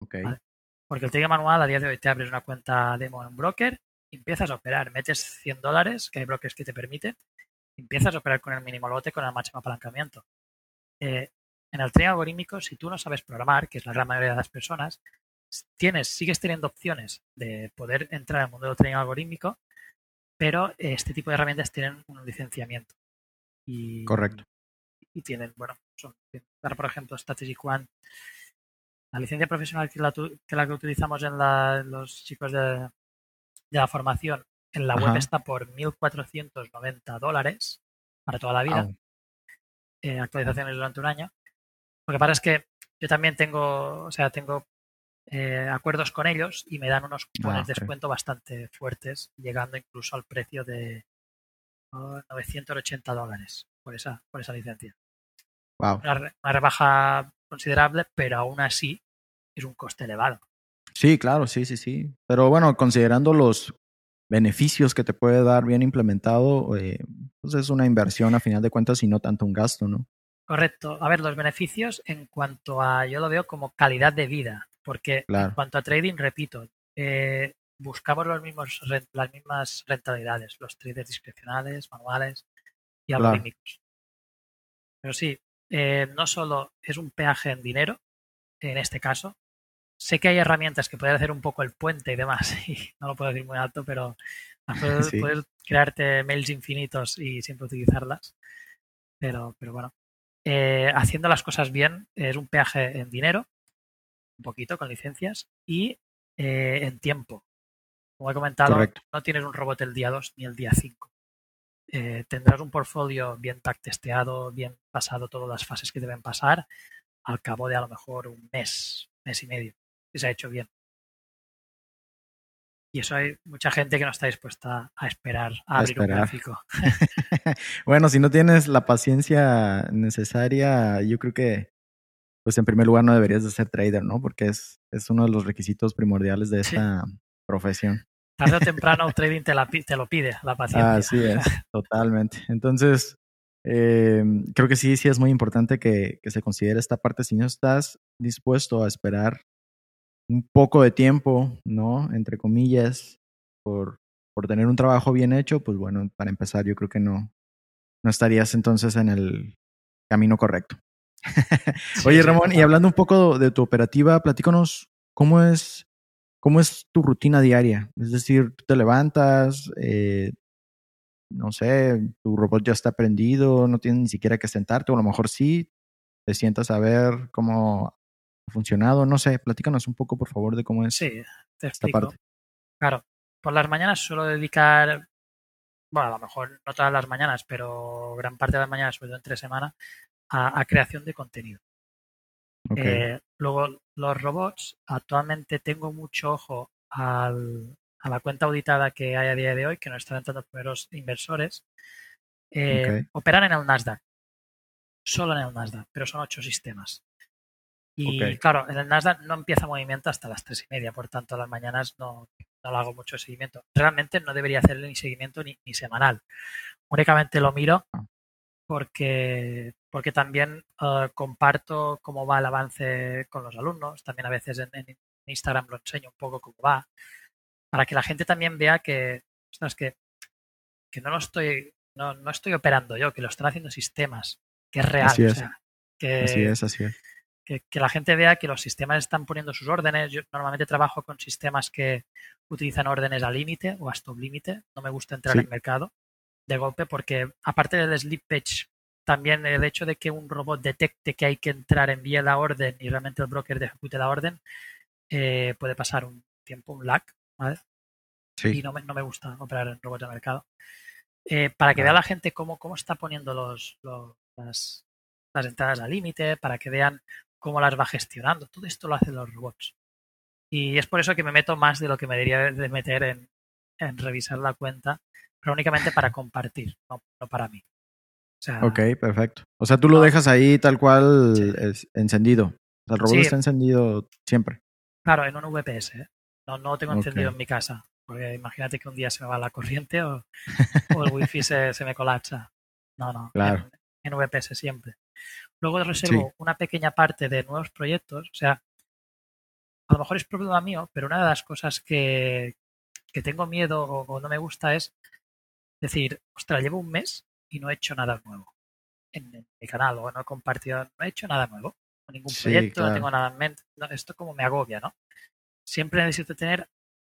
Ok. Vale. Porque el trading manual a día de hoy te abres una cuenta demo en un broker, empiezas a operar, metes 100 dólares, que hay brokers que te permiten, empiezas a operar con el mínimo lote, con el máximo apalancamiento. Eh, en el trading algorítmico, si tú no sabes programar, que es la gran mayoría de las personas, tienes, sigues teniendo opciones de poder entrar al mundo del trading algorítmico, pero eh, este tipo de herramientas tienen un licenciamiento. Y, Correcto. y tienen, bueno, ahora, por ejemplo, Strategy Quant, la licencia profesional que la, tu- que, la que utilizamos en la- los chicos de, de la formación en la web está por 1.490 dólares para toda la vida, eh, actualizaciones durante un año. Lo que pasa es que yo también tengo, o sea, tengo eh, acuerdos con ellos y me dan unos cupones Ah, de descuento bastante fuertes, llegando incluso al precio de oh, 980 dólares por esa, por esa licencia. Wow. Una, re- una rebaja considerable, pero aún así es un coste elevado. Sí, claro, sí, sí, sí. Pero bueno, considerando los beneficios que te puede dar bien implementado, eh, pues es una inversión a final de cuentas y no tanto un gasto, ¿no? Correcto. A ver, los beneficios en cuanto a, yo lo veo como calidad de vida, porque en cuanto a trading, repito, eh, buscamos los mismos, las mismas rentabilidades, los traders discrecionales, manuales y algorítmicos. Pero sí, eh, no solo es un peaje en dinero, en este caso, sé que hay herramientas que pueden hacer un poco el puente y demás, y no lo puedo decir muy alto, pero puedes, crearte mails infinitos y siempre utilizarlas. Pero, pero bueno, eh, haciendo las cosas bien es un peaje en dinero, un poquito con licencias, y eh, en tiempo. Como he comentado, no tienes un robot el día 2 ni el día 5. Eh, tendrás un portfolio bien testeado, bien pasado todas las fases que deben pasar al cabo de a lo mejor un mes, mes y medio, si se ha hecho bien. Y eso hay mucha gente que no está dispuesta a esperar a, abrir un gráfico. bueno, si no tienes la paciencia necesaria, yo creo que, pues en primer lugar no deberías de ser trader, ¿no? Porque es, es uno de los requisitos primordiales de esta profesión. Tarde o temprano un trading te, la, te lo pide, la paciencia. Así es, totalmente. Entonces, eh, creo que sí, sí es muy importante que, que se considere esta parte. Si no estás dispuesto a esperar un poco de tiempo, ¿no? Entre comillas, por, por tener un trabajo bien hecho, pues bueno, para empezar yo creo que no, no estarías entonces en el camino correcto. Oye, Ramón, y hablando un poco de tu operativa, platícanos cómo es, cómo es tu rutina diaria. Es decir, tú te levantas, eh, no sé, tu robot ya está prendido, no tienes ni siquiera que sentarte, o a lo mejor sí, te sientas a ver cómo ha funcionado, no sé, platícanos un poco por favor de cómo es sí, te esta parte. Claro, por las mañanas suelo dedicar, bueno, a lo mejor no todas las mañanas, pero gran parte de las mañanas, sobre todo entre semana, a, creación de contenido. Eh, luego, los robots, actualmente tengo mucho ojo al, a la cuenta auditada que hay a día de hoy, que nos están entrando los primeros inversores, eh, operan en el Nasdaq. Solo en el Nasdaq, pero son ocho sistemas. Y claro, en el Nasdaq no empieza movimiento hasta las tres y media, por tanto, las mañanas no, no lo hago mucho seguimiento. Realmente no debería hacerle ni seguimiento ni, semanal. Únicamente lo miro ah. porque, porque también eh, comparto cómo va el avance con los alumnos. También a veces en, Instagram lo enseño un poco cómo va. Para que la gente también vea que, que, que no lo estoy, no, no estoy operando yo, que lo están haciendo sistemas, que es real. Así es, que, así es, así es que, la gente vea que los sistemas están poniendo sus órdenes. Yo normalmente trabajo con sistemas que utilizan órdenes al límite o a stop límite. No me gusta entrar en el mercado de golpe porque aparte del sleep page, también el hecho de que un robot detecte que hay que entrar, envíe la orden y realmente el broker ejecute la orden, eh, puede pasar un tiempo, un lag, ¿vale? Y no me, no me gusta operar en robots de mercado. Eh, para que vea la gente cómo, cómo está poniendo los, las, las entradas al límite, para que vean cómo las va gestionando. Todo esto lo hacen los robots. Y es por eso que me meto más de lo que me debería de meter en, revisar la cuenta, pero únicamente para compartir, no, para mí. Ok, perfecto. O sea, tú lo dejas ahí tal cual es encendido. el robot está encendido siempre. Claro, en un VPS. ¿eh? No, no tengo encendido en mi casa. Porque imagínate que un día se me va la corriente o, el wifi se, se, me colapsa. No, no. Claro. En, en VPS siempre. Luego reservo una pequeña parte de nuevos proyectos. O sea, a lo mejor es problema mío, pero una de las cosas que, que tengo miedo o, no me gusta es decir, ostras, llevo un mes y no he hecho nada nuevo en, mi canal o no he compartido, no he hecho nada nuevo, ningún proyecto, no tengo nada en mente. esto como me agobia, ¿no? Siempre necesito tener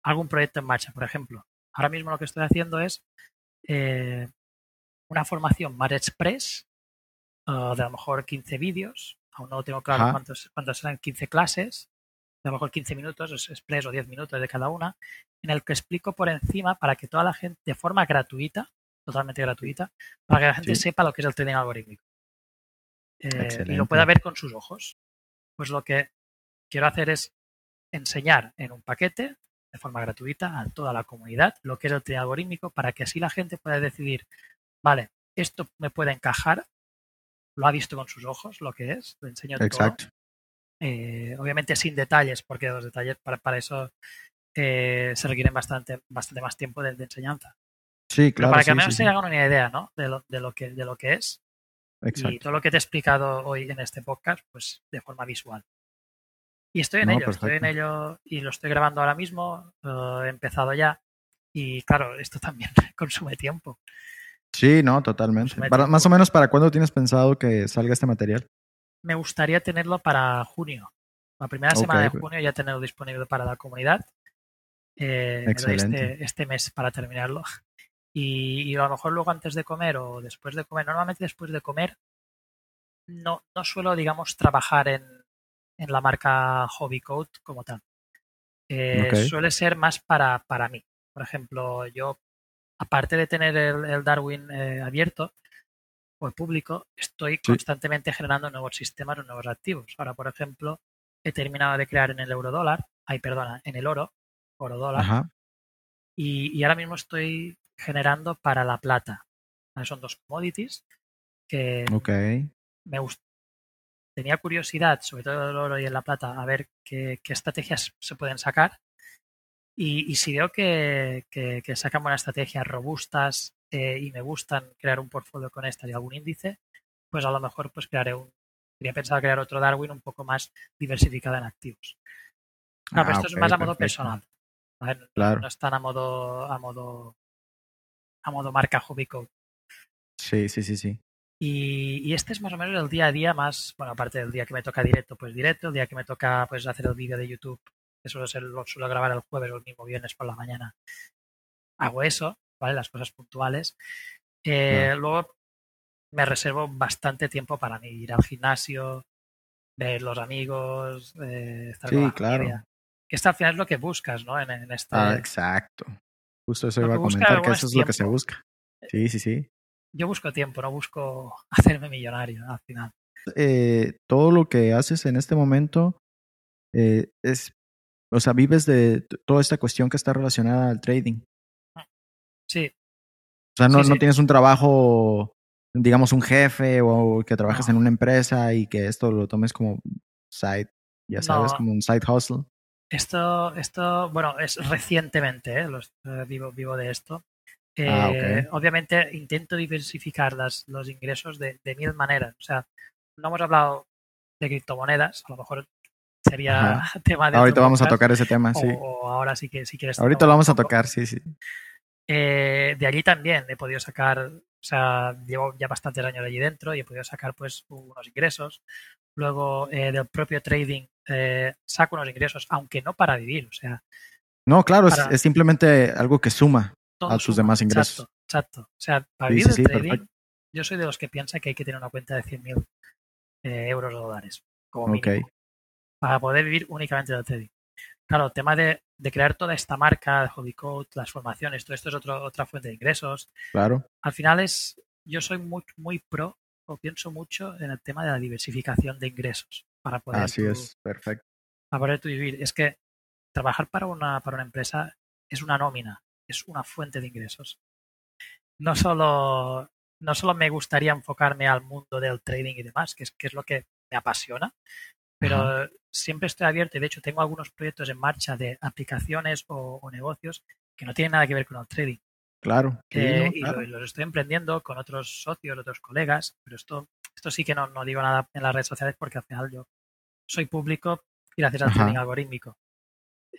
algún proyecto en marcha. Por ejemplo, ahora mismo lo que estoy haciendo es eh, una formación más express Ah, de a lo mejor 15 vídeos, aún no tengo claro cuántos, cuántos serán 15 clases, de a lo mejor 15 minutos, es express o 10 minutos de cada una, en el que explico por encima para que toda la gente, de forma gratuita, totalmente gratuita, para que la gente sepa lo que es el trading algorítmico. Eh, y lo pueda ver con sus ojos. Pues lo que quiero hacer es enseñar en un paquete, de forma gratuita, a toda la comunidad lo que es el trading algorítmico, para que así la gente pueda decidir, vale, esto me puede encajar, lo ha visto con sus ojos, lo que es, lo enseño Exacto. Eh, obviamente sin detalles, porque los detalles para, para eso eh, se requieren bastante, bastante más tiempo de, enseñanza. Sí, claro. Pero para que al menos se hagan una idea ¿no? de, lo, de, lo que, de lo que es. Y todo lo que te he explicado hoy en este podcast, pues de forma visual. Y estoy en ello, estoy en ello y lo estoy grabando ahora mismo. he empezado ya. Y claro, esto también consume tiempo. Sí, no, totalmente. más o menos, ¿para cuándo tienes pensado que salga este material? Me gustaría tenerlo para junio. La primera semana de junio ya tenerlo disponible para la comunidad. Eh, este, este, mes para terminarlo. Y, a lo mejor luego antes de comer o después de comer. Normalmente después de comer no, no suelo, digamos, trabajar en, en la marca Hobby Code como tal. Eh, suele ser más para, para mí. Por ejemplo, yo aparte de tener el, Darwin eh, abierto o el público, estoy constantemente generando nuevos sistemas o nuevos activos. Ahora, por ejemplo, he terminado de crear en el euro dólar, ay, perdona, en el oro, oro dólar, y, ahora mismo estoy generando para la plata. Son dos commodities que me tenía curiosidad, sobre todo el oro y en la plata, a ver qué estrategias se pueden sacar y, si veo que, que, sacan buenas estrategias robustas eh, y me gustan crear un portfolio con esta y algún índice, pues a lo mejor pues crearé un, quería pensar crear otro Darwin un poco más diversificado en activos. No, pero ah, esto es más a modo personal. No es tan a modo, a modo, a modo marca hobby code. Sí, sí, sí, sí. Y, y, este es más o menos el día a día más, bueno, aparte del día que me toca directo, pues directo, el día que me toca pues hacer el vídeo de YouTube, que suelo, ser, lo suelo grabar el jueves o el mismo viernes por la mañana, hago eso, ¿vale? Las cosas puntuales. Eh, luego me reservo bastante tiempo para mí, ir al gimnasio, ver los amigos, eh, estar sí, claro. Que esto al final es lo que buscas, ¿no? En, en esta... Ah, exacto. Justo eso iba a comentar, que eso es lo que se busca. Sí, sí, sí. Yo busco tiempo, no busco hacerme millonario al final. Eh, todo lo que haces en este momento eh, es o sea, vives de toda esta cuestión que está relacionada al trading. Sí. O sea, no, no tienes un trabajo, digamos, un jefe o que trabajes en una empresa y que esto lo tomes como side, ya sabes, como un side hustle. Esto, esto, bueno, es recientemente, ¿eh? Los, eh, vivo, vivo de esto. Ah, eh, Obviamente intento diversificar las, los ingresos de, de mil maneras. O sea, no hemos hablado de criptomonedas, a lo mejor sería tema de... Ahorita vamos a tocar ese tema, sí. O, ahora sí que si quieres... Ahorita lo vamos a tocar, sí, sí. Eh, de allí también he podido sacar, o sea, llevo ya bastantes años allí dentro y he podido sacar pues unos ingresos. Luego eh, del propio trading eh, saco unos ingresos, aunque no para vivir, o sea... No, claro, es, simplemente algo que suma a sus demás ingresos. Exacto, O sea, para vivir del trading, yo soy de los que piensa que hay que tener una cuenta de 100.000 euros o dólares, como mínimo para poder vivir únicamente del trading. Claro, el tema de, crear toda esta marca, de hobby code, las formaciones, todo esto es otra fuente de ingresos. Claro. Al final es, yo soy muy, muy pro o pienso mucho en el tema de la diversificación de ingresos para poder. Así es, perfecto. Para poder vivir. Es que trabajar para una, para una empresa es una nómina, es una fuente de ingresos. No solo, no solo me gustaría enfocarme al mundo del trading y demás, que es, que es lo que me apasiona, pero siempre estoy abierto y de hecho tengo algunos proyectos en marcha de aplicaciones o, negocios que no tienen nada que ver con el trading. Claro. Eh, y los estoy emprendiendo con otros socios, otros colegas, pero esto, esto sí que no, no digo nada en las redes sociales porque al final yo soy público gracias al trading algorítmico.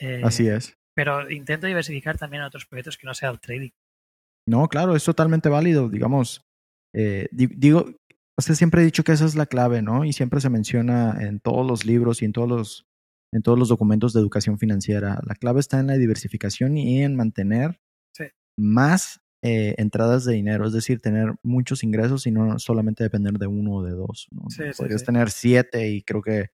Eh, Así es. Pero intento diversificar también en otros proyectos que no sea el trading. No, claro, es totalmente válido. Digamos, eh, digo, Usted siempre ha dicho que esa es la clave, ¿no? Y siempre se menciona en todos los libros y en todos los, en todos los documentos de educación financiera. La clave está en la diversificación y en mantener más eh, entradas de dinero, es decir, tener muchos ingresos y no solamente depender de uno o de dos. ¿no? Podrías tener siete y creo que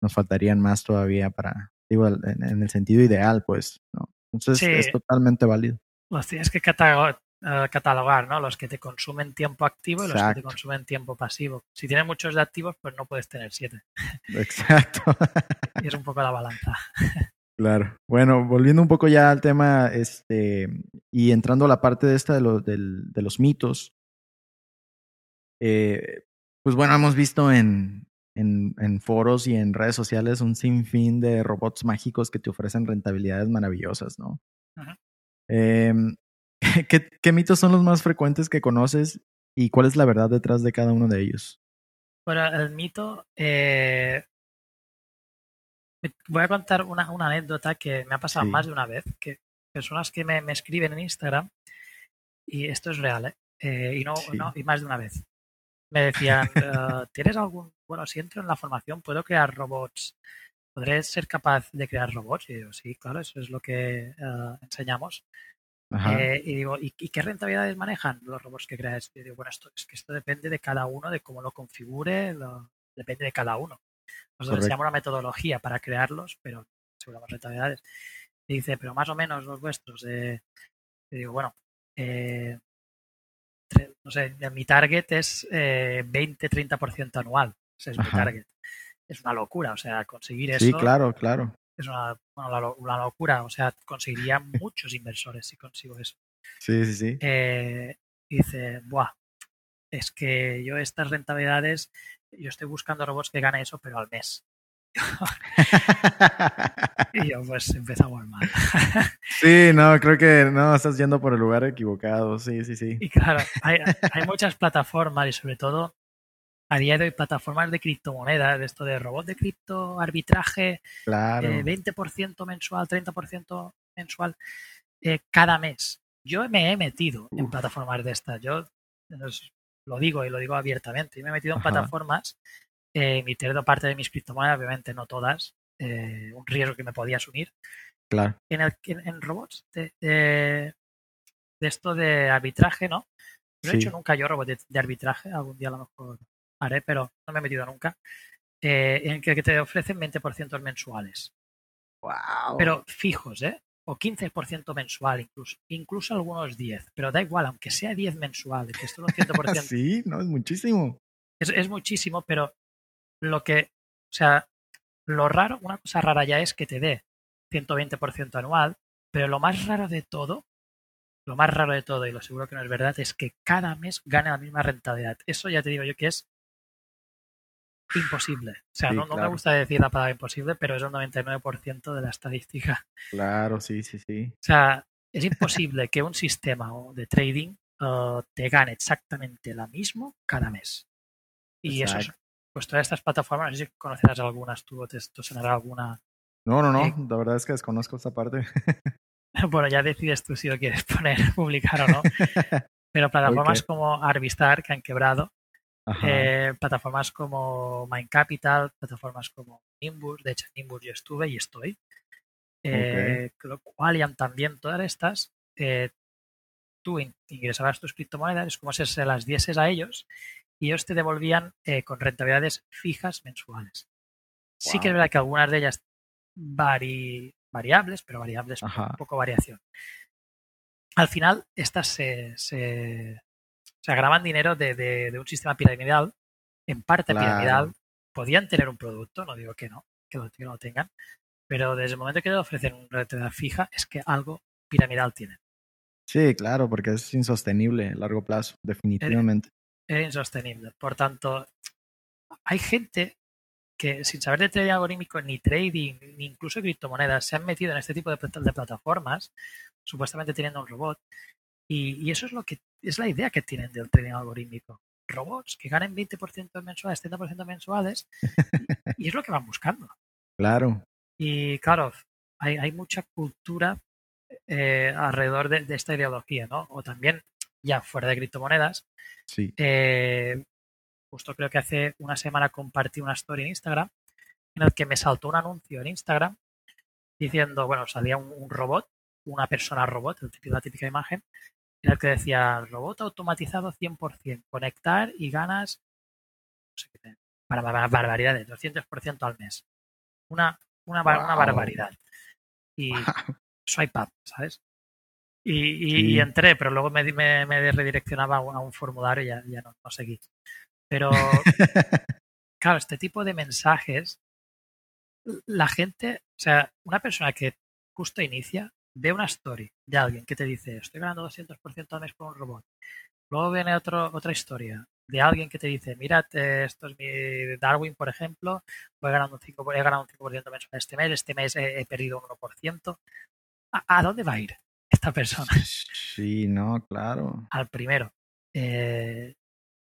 nos faltarían más todavía para, digo, en, el sentido ideal, pues, ¿no? Entonces es totalmente válido. Los tienes que eh, catalogar, ¿no? Los que te consumen tiempo activo y los que te consumen tiempo pasivo. Si tienes muchos de activos, pues no puedes tener siete. Exacto. y es un poco la balanza. Claro. Bueno, volviendo un poco ya al tema, este, y entrando a la parte de esta de, de los mitos, eh, pues bueno, hemos visto en, en, en, foros y en redes sociales un sinfín de robots mágicos que te ofrecen rentabilidades maravillosas, ¿no? Eh, ¿qué, ¿Qué mitos son los más frecuentes que conoces y cuál es la verdad detrás de cada uno de ellos? Bueno, el mito, eh, voy a contar una, una, anécdota que me ha pasado Sí. más de una vez, que personas que me, me escriben en Instagram, y esto es real, ¿eh? Eh, y, no, Sí. no, y más de una vez. Me decían, eh, ¿tienes algún, bueno, si entro en la formación, ¿puedo crear robots? ¿Podré ser capaz de crear robots? Y digo, sí, claro, eso es lo que eh, enseñamos. Eh, y digo, ¿y, y qué rentabilidades manejan los robots que creas? Y digo, bueno, esto, es que esto depende de cada uno, de cómo lo configure, lo- depende de cada uno. Nosotros enseñamos una metodología para crearlos, pero aseguramos rentabilidades. Y dice, pero más o menos los vuestros. Eh, y digo, bueno, eh, no sé, mi target es eh, 20-30% anual. Ese es mi target. Es una locura, o sea, conseguir eso sí, claro, claro. es una, bueno, locura. O sea, conseguiría muchos inversores si consigo eso. Sí, sí, sí. Eh, dice, buah, es que yo estas rentabilidades, yo estoy buscando robots que gane eso, pero al mes. Y yo, pues empezamos mal. sí, no, creo que no, estás yendo por el lugar equivocado. Sí, sí, sí. Y claro, hay, hay muchas plataformas y sobre todo a día de hoy plataformas de criptomonedas, de esto de robot de cripto, arbitraje, Claro. eh, 20% mensual, 30% mensual eh, cada mes. Yo me he metido en plataformas de estas. Yo lo digo y lo digo abiertamente. Yo me he metido en Ajá. plataformas, eh, emitiendo parte de mis criptomonedas, obviamente no todas, eh, un riesgo que me podía asumir. Claro. En, el, en, en robots de, de, de esto de arbitraje, ¿no? No he hecho nunca yo robot de, de arbitraje, algún día a lo mejor haré, pero no me he metido nunca. Eh, en que, que te ofrecen 20% mensuales Wow. pero fijos, ¿eh? O 15% mensual incluso, incluso algunos 10, pero da igual, aunque sea 10 mensual, que esto es un 100%, sí, no, es muchísimo. es, es muchísimo, pero lo que, o sea, lo raro, una cosa rara ya es que te dé 120% anual, pero lo más raro de todo, lo más raro de todo, y lo seguro que no es verdad, es que cada mes gane la misma rentabilidad. Eso ya te digo yo que es imposible. O sea, Sí, no, no me gusta decir la palabra imposible, pero es el 99% de la estadística. Claro, sí, sí, sí. O sea, es imposible que un sistema de trading uh, te gane exactamente la mismo cada mes. Y eso es, pues todas estas plataformas, no sé si conocerás algunas tú o te, te sonará alguna. No, no, no. Sí. La verdad es que desconozco esta parte. Bueno, ya decides tú si lo quieres poner, publicar o no. Pero plataformas como Arvistar, que han quebrado. Eh, plataformas como Mind Capital, plataformas como Nimbus, de hecho en Nimbus yo estuve y estoy, eh, Qualian también, todas estas, eh, tú in- ingresabas tus criptomonedas, es como si se las dieses a ellos y ellos te devolvían eh, con rentabilidades fijas mensuales. Sí que es verdad que algunas de ellas vari- variables, pero variables Ajá. poco variación. Al final, estas se, se, se graban dinero de, de- de un sistema piramidal, en parte Claro. piramidal. Podían tener un producto, no digo que no, que no lo tengan, pero desde el momento que le ofrecen una rentabilidad fija, es que algo piramidal tienen. Sí, claro, porque es insostenible a largo plazo, definitivamente. Es insostenible. Por tanto, hay gente que sin saber de trading algorítmico, ni trading, ni incluso criptomonedas, se han metido en este tipo de plataformas, supuestamente teniendo un robot. Y, y eso es lo que es la idea que tienen del trading algorítmico. Robots que ganen 20% mensuales, 30% mensuales, y, y es lo que van buscando. Claro. Y claro, hay, hay mucha cultura eh, alrededor de, de esta ideología, ¿no? O también, ya fuera de criptomonedas, Sí. eh, justo creo que hace una semana compartí una story en Instagram en el que me saltó un anuncio en Instagram diciendo, bueno, salía un, un robot, una persona robot, la típica imagen, en el que decía robot automatizado 100%, conectar y ganas, no sé qué, para, para barbaridades, 200% al mes. Una, una, una Wow. barbaridad. Y swipe up, ¿sabes? Y, y- Sí. y entré, pero luego me, me, me redireccionaba a un, a un formulario y ya, ya no, no seguí. Pero, claro, este tipo de mensajes, la gente, o sea, una persona que justo inicia, ve una story de alguien que te dice, estoy ganando 200% al mes por un robot. Luego viene otro, otra historia de alguien que te dice, mira, esto es mi Darwin, por ejemplo, he ganado un 5%, he ganado un 5 mensual este mes, este mes he, perdido un 1%. ¿A, dónde va a ir esta persona? Sí, no, claro. Al primero. Eh,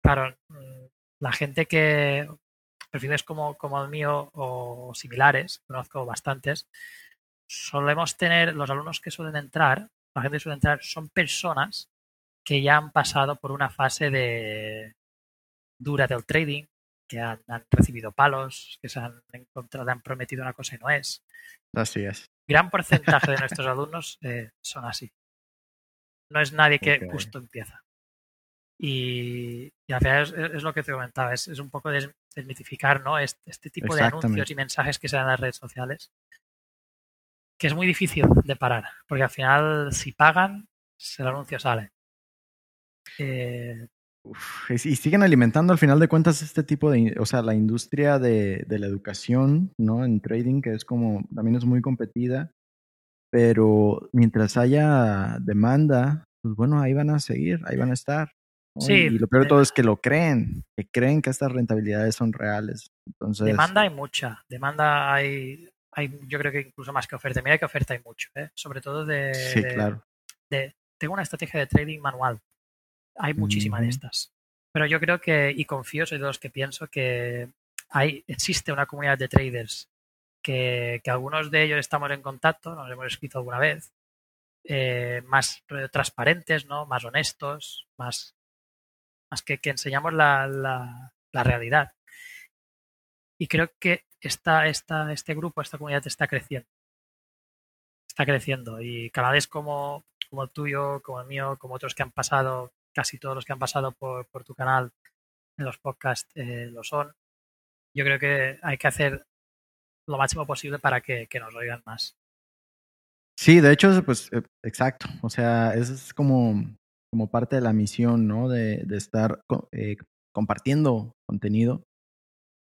claro, mm, la gente que perfiles como, como el mío o similares, conozco bastantes, solemos tener, los alumnos que suelen entrar, la gente que suele entrar, son personas que ya han pasado por una fase de dura del trading, que han, recibido palos, que se han encontrado, han prometido una cosa y no es. Así es. Gran porcentaje de nuestros alumnos eh, son así. No es nadie que justo empieza. Y, al final es, lo que te comentaba, es, un poco desmitificar ¿no? este, este tipo de anuncios y mensajes que se dan en las redes sociales, que es muy difícil de parar, porque al final si pagan, el anuncio sale. Eh, y siguen alimentando al final de cuentas este tipo de, o sea, la industria de, de, la educación, ¿no? En trading, que es como, también es muy competida, pero mientras haya demanda, pues bueno, ahí van a seguir, ahí van a estar. Sí, y lo peor de todo es que lo creen, que creen que estas rentabilidades son reales. Entonces, demanda hay mucha, demanda hay, hay yo creo que incluso más que oferta. Mira que oferta hay mucho, ¿eh? sobre todo de, sí, claro. de, tengo una estrategia de trading manual hay muchísimas de estas. Pero yo creo que, y confío, soy de los que pienso que hay, existe una comunidad de traders que, algunos de ellos estamos en contacto, nos hemos escrito alguna vez, eh, más transparentes, ¿no? más honestos, más, más que, que enseñamos la, la, la, realidad. Y creo que esta, este grupo, esta comunidad está creciendo. Está creciendo. Y canales como, como el tuyo, como el mío, como otros que han pasado casi todos los que han pasado por, tu canal en los podcasts eh, lo son. Yo creo que hay que hacer lo máximo posible para que, nos oigan más. Sí, de hecho, pues eh, exacto. O sea, es como, parte de la misión, ¿no? De, de estar eh, compartiendo contenido.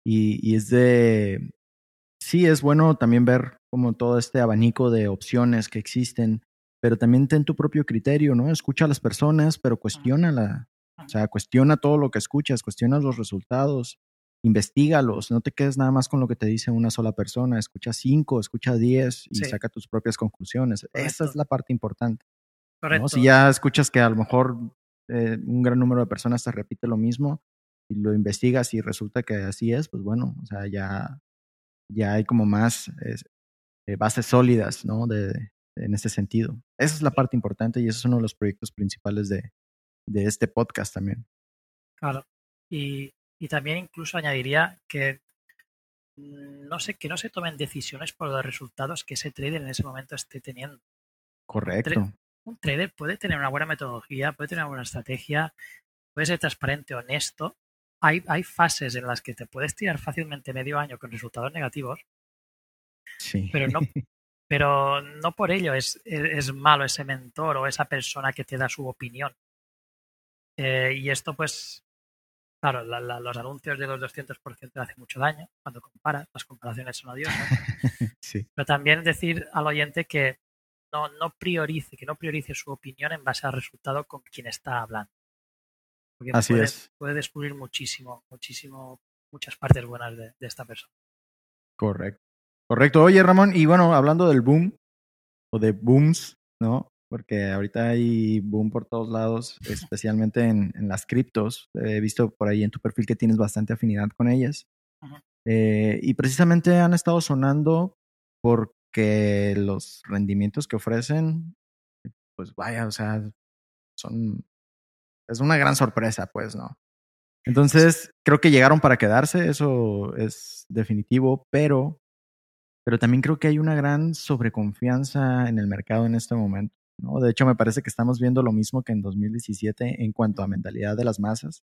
Y, y, es de. Sí, es bueno también ver como todo este abanico de opciones que existen pero también ten tu propio criterio, ¿no? Escucha a las personas, pero cuestiónala. O sea, cuestiona todo lo que escuchas, cuestiona los resultados, investigalos, no te quedes nada más con lo que te dice una sola persona, escucha cinco, escucha diez y saca tus propias conclusiones. Esa es la parte importante. Correcto. Si ya escuchas que a lo mejor eh, un gran número de personas te repite lo mismo y lo investigas y resulta que así es, pues bueno, o sea, ya, ya hay como más eh, bases sólidas, ¿no? De, en ese sentido. Esa es la parte importante y ese es uno de los proyectos principales de, de este podcast también. Claro. Y, y, también incluso añadiría que mm, no sé, que no se tomen decisiones por los resultados que ese trader en ese momento esté teniendo. Correcto. Un, trader puede tener una buena metodología, puede tener una buena estrategia, puede ser transparente, honesto. Hay, hay fases en las que te puedes tirar fácilmente medio año con resultados negativos, Sí. Pero no, pero no por ello es, es, malo ese mentor o esa persona que te da su opinión. Eh, y esto, pues, claro, los anuncios de los 200% hace mucho daño cuando comparas, las comparaciones son odiosas. sí. Pero también decir al oyente que no, no priorice, que no priorice su opinión en base al resultado con quien está hablando. Porque Así puede, es. puede descubrir muchísimo, muchísimo, muchas partes buenas de esta persona. Correcto. Correcto. Oye, Ramón, y bueno, hablando del boom o de booms, ¿no? Porque ahorita hay boom por todos lados, especialmente en, las criptos. He visto por ahí en tu perfil que tienes bastante afinidad con ellas. Eh, y precisamente han estado sonando porque los rendimientos que ofrecen, pues vaya, o sea, son. Es una gran sorpresa, pues, ¿no? Entonces, creo que llegaron para quedarse, eso es definitivo, pero pero también creo que hay una gran sobreconfianza en el mercado en este momento. ¿no? De hecho, me parece que estamos viendo lo mismo que en 2017 en cuanto a mentalidad de las masas.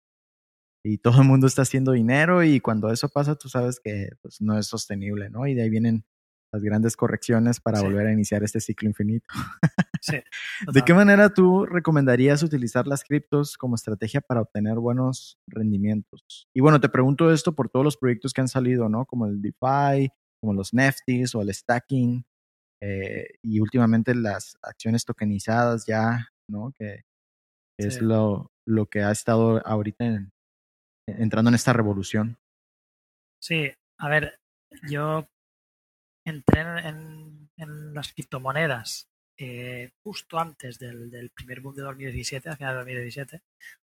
Y todo el mundo está haciendo dinero y cuando eso pasa, tú sabes que pues, no es sostenible, ¿no? Y de ahí vienen las grandes correcciones para volver a iniciar este ciclo infinito. sí, ¿De qué manera tú recomendarías utilizar las criptos como estrategia para obtener buenos rendimientos? Y bueno, te pregunto esto por todos los proyectos que han salido, ¿no? Como el DeFi, como los Neftis o el stacking eh, y últimamente las acciones tokenizadas ya, ¿no? Que es lo, lo que ha estado ahorita en, entrando en esta revolución. Sí, a ver, yo entré en, en las criptomonedas eh, justo antes del, del, primer boom de 2017, a final de 2017,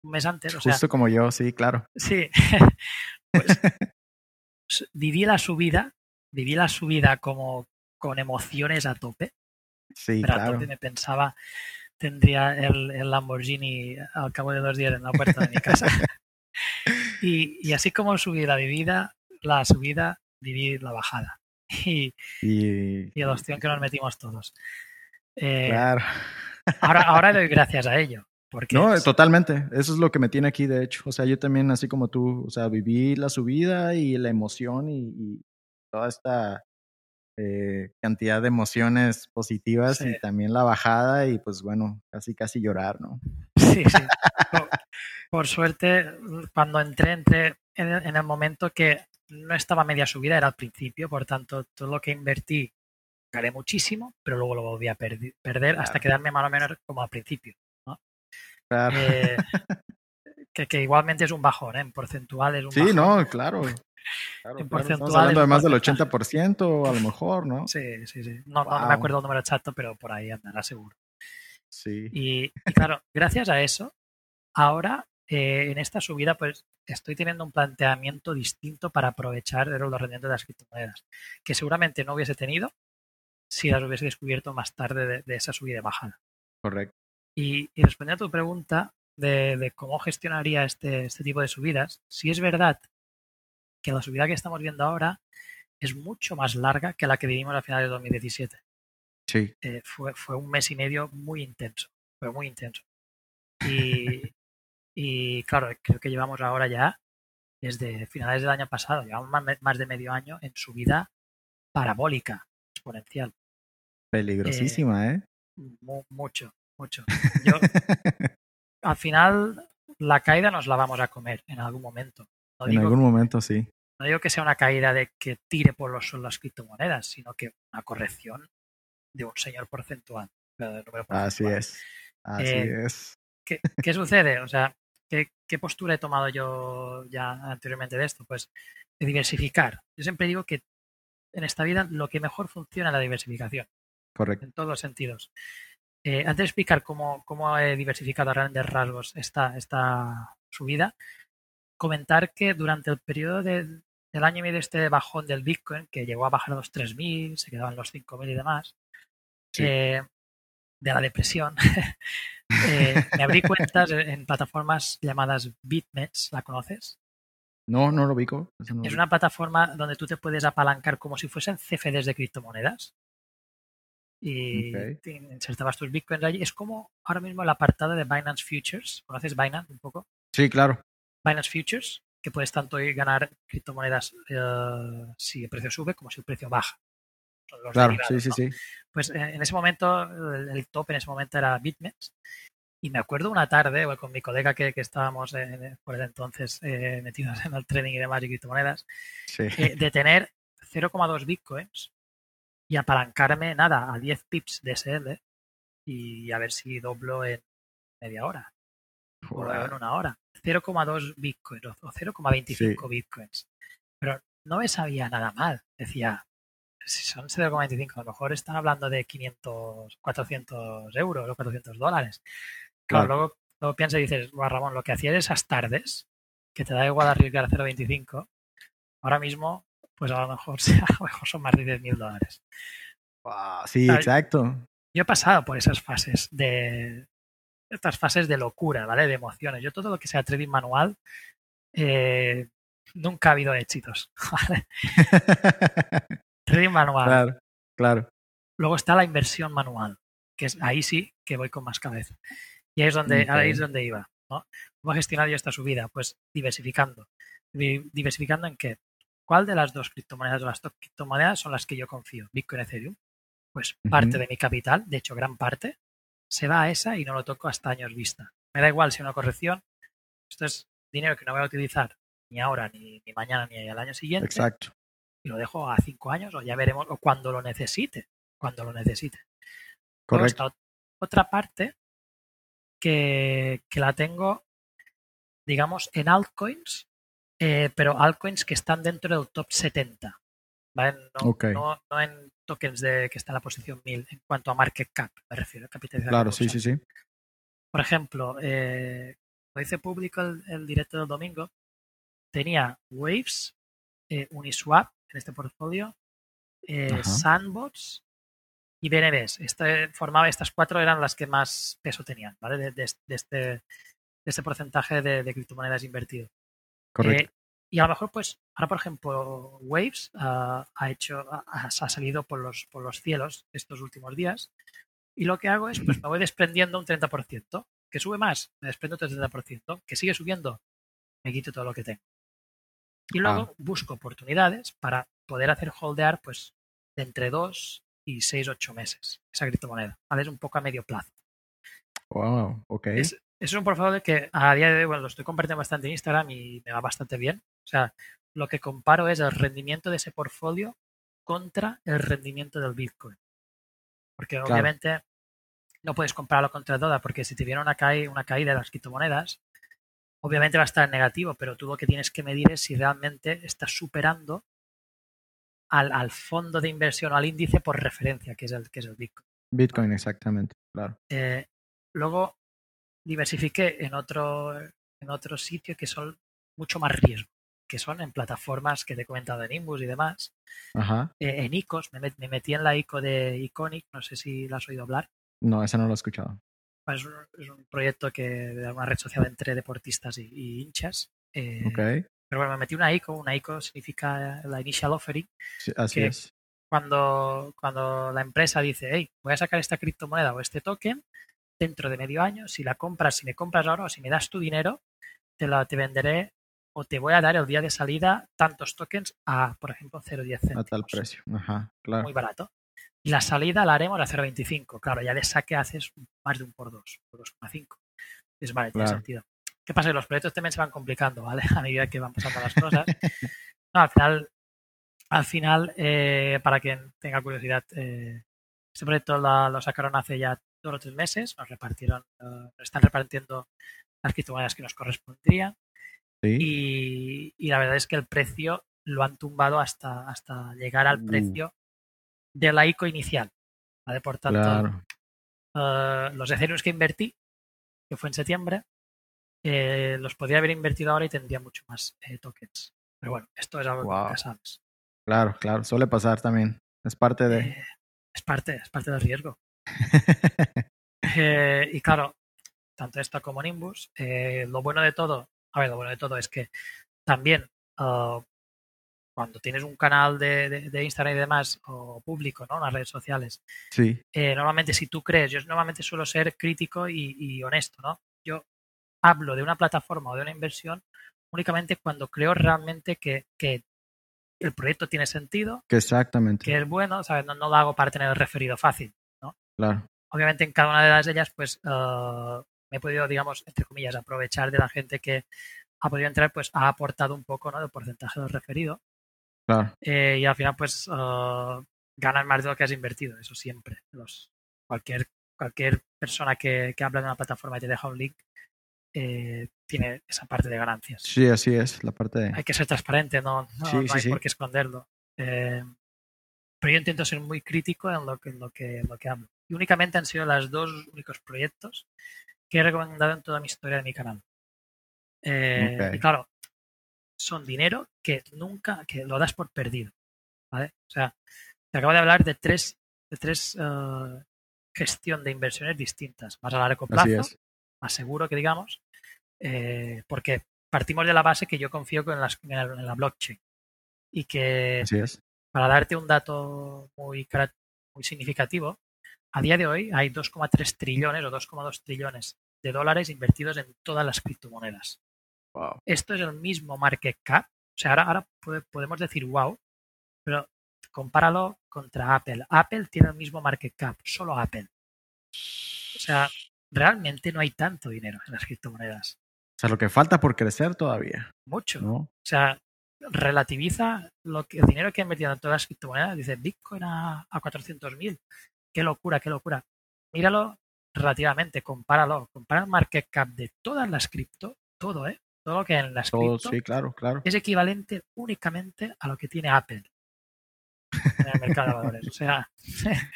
un mes antes. O justo sea, como yo, sí, claro. Sí, pues viví la subida, viví la subida como con emociones a tope. Sí, pero claro. a tope me pensaba, tendría el, el, Lamborghini al cabo de dos días en la puerta de mi casa. y, y, así como subí la vivida, la subida, viví la bajada. Y, y, y el opción que nos metimos todos. Eh, claro. ahora, ahora doy gracias a ello. Porque no, es... totalmente. Eso es lo que me tiene aquí, de hecho. O sea, yo también, así como tú, o sea, viví la subida y la emoción y, y toda esta eh, cantidad de emociones positivas Sí. y también la bajada y pues bueno, casi casi llorar, ¿no? Sí, sí. Por, por suerte, cuando entré, entré en en el momento que no estaba media subida, era al principio, por tanto, todo lo que invertí gané muchísimo, pero luego lo volví a perder hasta quedarme más o menos como al principio. Claro. Eh, que, que igualmente es un bajón, ¿eh? en porcentual es un sí, bajón. no, claro. Claro, En claro. Estamos hablando de más del porcentaje. 80% a lo mejor, ¿no? Sí, sí, sí. No, no, no me acuerdo el número exacto, pero por ahí andará seguro. Sí. Y, y claro, gracias a eso, ahora eh, en esta subida, pues estoy teniendo un planteamiento distinto para aprovechar los rendimientos de las criptomonedas, que seguramente no hubiese tenido si las hubiese descubierto más tarde de, de esa subida y bajada. Correcto. Y, y respondiendo a tu pregunta de, de cómo gestionaría este, este tipo de subidas, si es verdad que la subida que estamos viendo ahora es mucho más larga que la que vivimos a finales de 2017 Sí. eh, fue, fue un mes y medio muy intenso, fue muy intenso. Y, y claro, creo que llevamos ahora ya, desde finales del año pasado, llevamos más, de medio año en subida parabólica, exponencial. Peligrosísima, ¿eh? Mu- mucho, mucho. Yo, al final, la caída nos la vamos a comer en algún momento. No en algún momento sí. no digo que sea una caída de que tire por los suelos las criptomonedas, sino que una corrección de un señor porcentual. Así es. Así Eh, es. ¿Qué, qué sucede? O sea, ¿qué, ¿qué postura he tomado yo ya anteriormente de esto? Pues de diversificar. Yo siempre digo que en esta vida lo que mejor funciona es la diversificación, Correcto. en todos los sentidos. Eh, antes de explicar cómo, cómo he diversificado a grandes rasgos esta, esta subida, comentar que durante el periodo de- del año y medio este bajón del Bitcoin, que llegó a bajar a los 3.000, se quedaban los 5.000 y demás, Sí. eh, de la depresión, eh, me abrí cuentas en, plataformas llamadas BitMEX, ¿la conoces? No, no lo ubico. No Es una plataforma donde tú te puedes apalancar como si fuesen CFDs de criptomonedas. Y Ok. te insertabas tus bitcoins allí. Es como ahora mismo el apartado de Binance Futures. ¿Conoces Binance un poco? Sí, claro. Binance Futures, que puedes tanto ganar criptomonedas eh, si el precio sube como si el precio baja. Los Claro, sí, sí, ¿no? sí. Pues eh, en ese momento, el, el top en ese momento era BitMEX. Y me acuerdo una tarde con mi colega que, que estábamos eh, por ese entonces eh, metidos en el trading y demás y criptomonedas, Sí. eh, de tener 0,2 bitcoins y apalancarme nada a 10 pips de SL y a ver si doblo en media hora o en una hora. 0,2 bitcoins o o 0,25 bitcoins. Pero no me sabía nada mal. Decía, si son 0,25, a lo mejor están hablando de 500, 400 euros o 400 dólares. Claro, Claro. Luego, luego piensas y dices, "Buah, Ramón, lo que hacías esas tardes, que te da igual arriesgar 0,25, ahora mismo, pues a lo mejor, a lo mejor son más de 10.000 dólares. Wow, sí, exacto. Yo he pasado por esas fases de estas fases de locura, ¿vale? De emociones. Yo todo lo que sea trading manual, eh, nunca ha habido éxitos. ¿vale? Trading manual. claro, claro. Luego está la inversión manual, que es ahí sí que voy con más cabeza. Y ahí es donde, Ok. ahí es donde iba. ¿no? ¿Cómo he gestionado yo esta subida? Pues diversificando. Di- ¿Diversificando en qué? ¿Cuál de las dos criptomonedas o las dos criptomonedas son las que yo confío? Bitcoin, Ethereum. Pues parte de mi capital, de hecho gran parte, se va a esa y no lo toco hasta años vista. Me da igual si una corrección, esto es dinero que no voy a utilizar ni ahora, ni, ni mañana, ni al año siguiente Exacto. Y lo dejo a cinco años o ya veremos, o cuando lo necesite, cuando lo necesite. Correcto. otra parte que, que la tengo, digamos, en altcoins eh, pero altcoins que están dentro del top 70. ¿vale? No, no, no en tokens de que está en la posición 1000 en cuanto a market cap, me refiero, capitalización. Claro, sí, sí, sí. Por ejemplo, eh, lo hice público el, el directo del domingo, tenía Waves, eh, Uniswap en este portfolio, eh. Sandbox y BNBs. Este, formaba, estas cuatro eran las que más peso tenían, ¿vale? De, de- de este, de este porcentaje de, de criptomonedas invertido. Correcto. Eh, y a lo mejor, pues, ahora, por ejemplo, Waves ah, ha hecho, ha, ha salido por los, por los cielos estos últimos días. Y lo que hago es, pues, me voy desprendiendo un 30%. Que sube más, me desprendo un 30%. Que sigue subiendo, me quito todo lo que tengo. Y luego Ah. busco oportunidades para poder hacer holdear, pues, de entre 2 y 6, 8 meses esa criptomoneda. ¿vale? Es un poco a medio plazo. Wow, ok. Es, es un portfolio que a día de hoy, bueno, lo estoy compartiendo bastante en Instagram y me va bastante bien. O sea, lo que comparo es el rendimiento de ese portfolio contra el rendimiento del Bitcoin. Porque Claro. obviamente no puedes compararlo contra el dólar, porque si te viene una, una caída de las criptomonedas, obviamente va a estar en negativo, pero tú lo que tienes que medir es si realmente estás superando al, al fondo de inversión o al índice por referencia, que es el, que es el Bitcoin. Bitcoin, exactamente. Claro. Eh, luego diversifiqué en otro, en otro sitio que son mucho más riesgo, que son en plataformas que te he comentado en Imbus y demás. Ajá. Eh, en ICOs, me, me metí en la ICO de Iconic, no sé si la has oído hablar. No, ese no lo he escuchado. Es un, es un proyecto que de una red social entre deportistas y, y hinchas. Eh, Ok. Pero bueno, me metí una ICO, una ICO significa la Initial Offering, Sí, así que- es. cuando, cuando la empresa dice, hey, voy a sacar esta criptomoneda o este token, dentro de medio año, si la compras, si me compras ahora o si me das tu dinero, te la te venderé o te voy a dar el día de salida tantos tokens a, por ejemplo, 0,10 A céntimos. tal precio. Ajá, claro. Muy barato. Y la salida la haremos a 0,25. Claro, ya de saque haces más de un por dos, por 2,5. Es vale, tiene Claro. sentido. ¿Qué pasa? Que los proyectos también se van complicando, ¿vale? A medida que van pasando las cosas. No, al final, al final eh, para quien tenga curiosidad, eh, este proyecto la- lo sacaron hace ya dos o tres meses, nos repartieron, eh, nos están repartiendo las criptomonedas que nos correspondrían Sí. y, y la verdad es que el precio lo han tumbado hasta, hasta llegar al Uh. precio de la ICO inicial. ¿vale? Por tanto, Claro. eh, los Ethereum que invertí, que fue en septiembre, eh, los podría haber invertido ahora y tendría mucho más eh, tokens. Pero bueno, esto es algo que nunca sabes. Claro, claro. Suele pasar también. Es parte de. Eh, es parte, es parte del riesgo. Y claro, tanto esto como Nimbus, lo bueno de todo, a ver, lo bueno de todo es que también ah, cuando tienes un canal de, de- de Instagram y demás, o público, ¿no? Las redes sociales, sí. eh, normalmente si tú crees, yo normalmente suelo ser crítico y, y honesto, ¿no? Yo hablo de una plataforma o de una inversión únicamente cuando creo realmente que, que el proyecto tiene sentido, Que exactamente. que es bueno, ¿sabes? No, no lo hago para tener el referido fácil. Claro. Obviamente en cada una de las ellas, pues eh, me he podido, digamos, entre comillas, aprovechar de la gente que ha podido entrar, pues ha aportado un poco, ¿no? Del porcentaje del referido. Claro. Eh, y al final, pues eh, ganas más de lo que has invertido, eso siempre. Los, cualquier, cualquier persona que, que habla de una plataforma y te deja un link eh, tiene esa parte de ganancias. Sí, así es. La parte de. Hay que ser transparente, no, no, Sí, no sí, hay sí. por qué esconderlo. Eh, pero yo intento ser muy crítico en lo que, en lo que, en lo que hablo. Y únicamente han sido los dos únicos proyectos que he recomendado en toda mi historia de mi canal. Eh. Y claro, son dinero que nunca, que lo das por perdido. ¿vale? O sea, te acabo de hablar de tres, de tres eh, gestión de inversiones distintas, más a largo plazo, más seguro que digamos, eh, porque partimos de la base que yo confío en, las- en la, en la blockchain y que es. para darte un dato muy, muy significativo, a día de hoy hay 2,3 trillones o 2,2 trillones de dólares invertidos en todas las criptomonedas. Wow. Esto es el mismo market cap. O sea, ahora, ahora podemos decir wow, pero compáralo contra Apple. Apple tiene el mismo market cap, solo Apple. O sea, realmente no hay tanto dinero en las criptomonedas. O sea, lo que falta por crecer todavía, Mucho. ¿no? O sea, relativiza lo que, el dinero que ha invertido en todas las criptomonedas. Dice Bitcoin a, a 400.000. Qué locura, qué locura. Míralo relativamente, compáralo. Compara el market cap de todas las cripto, todo, ¿eh? Todo lo que en las cripto sí, claro, claro. es equivalente únicamente a lo que tiene Apple en el mercado de valores. O sea,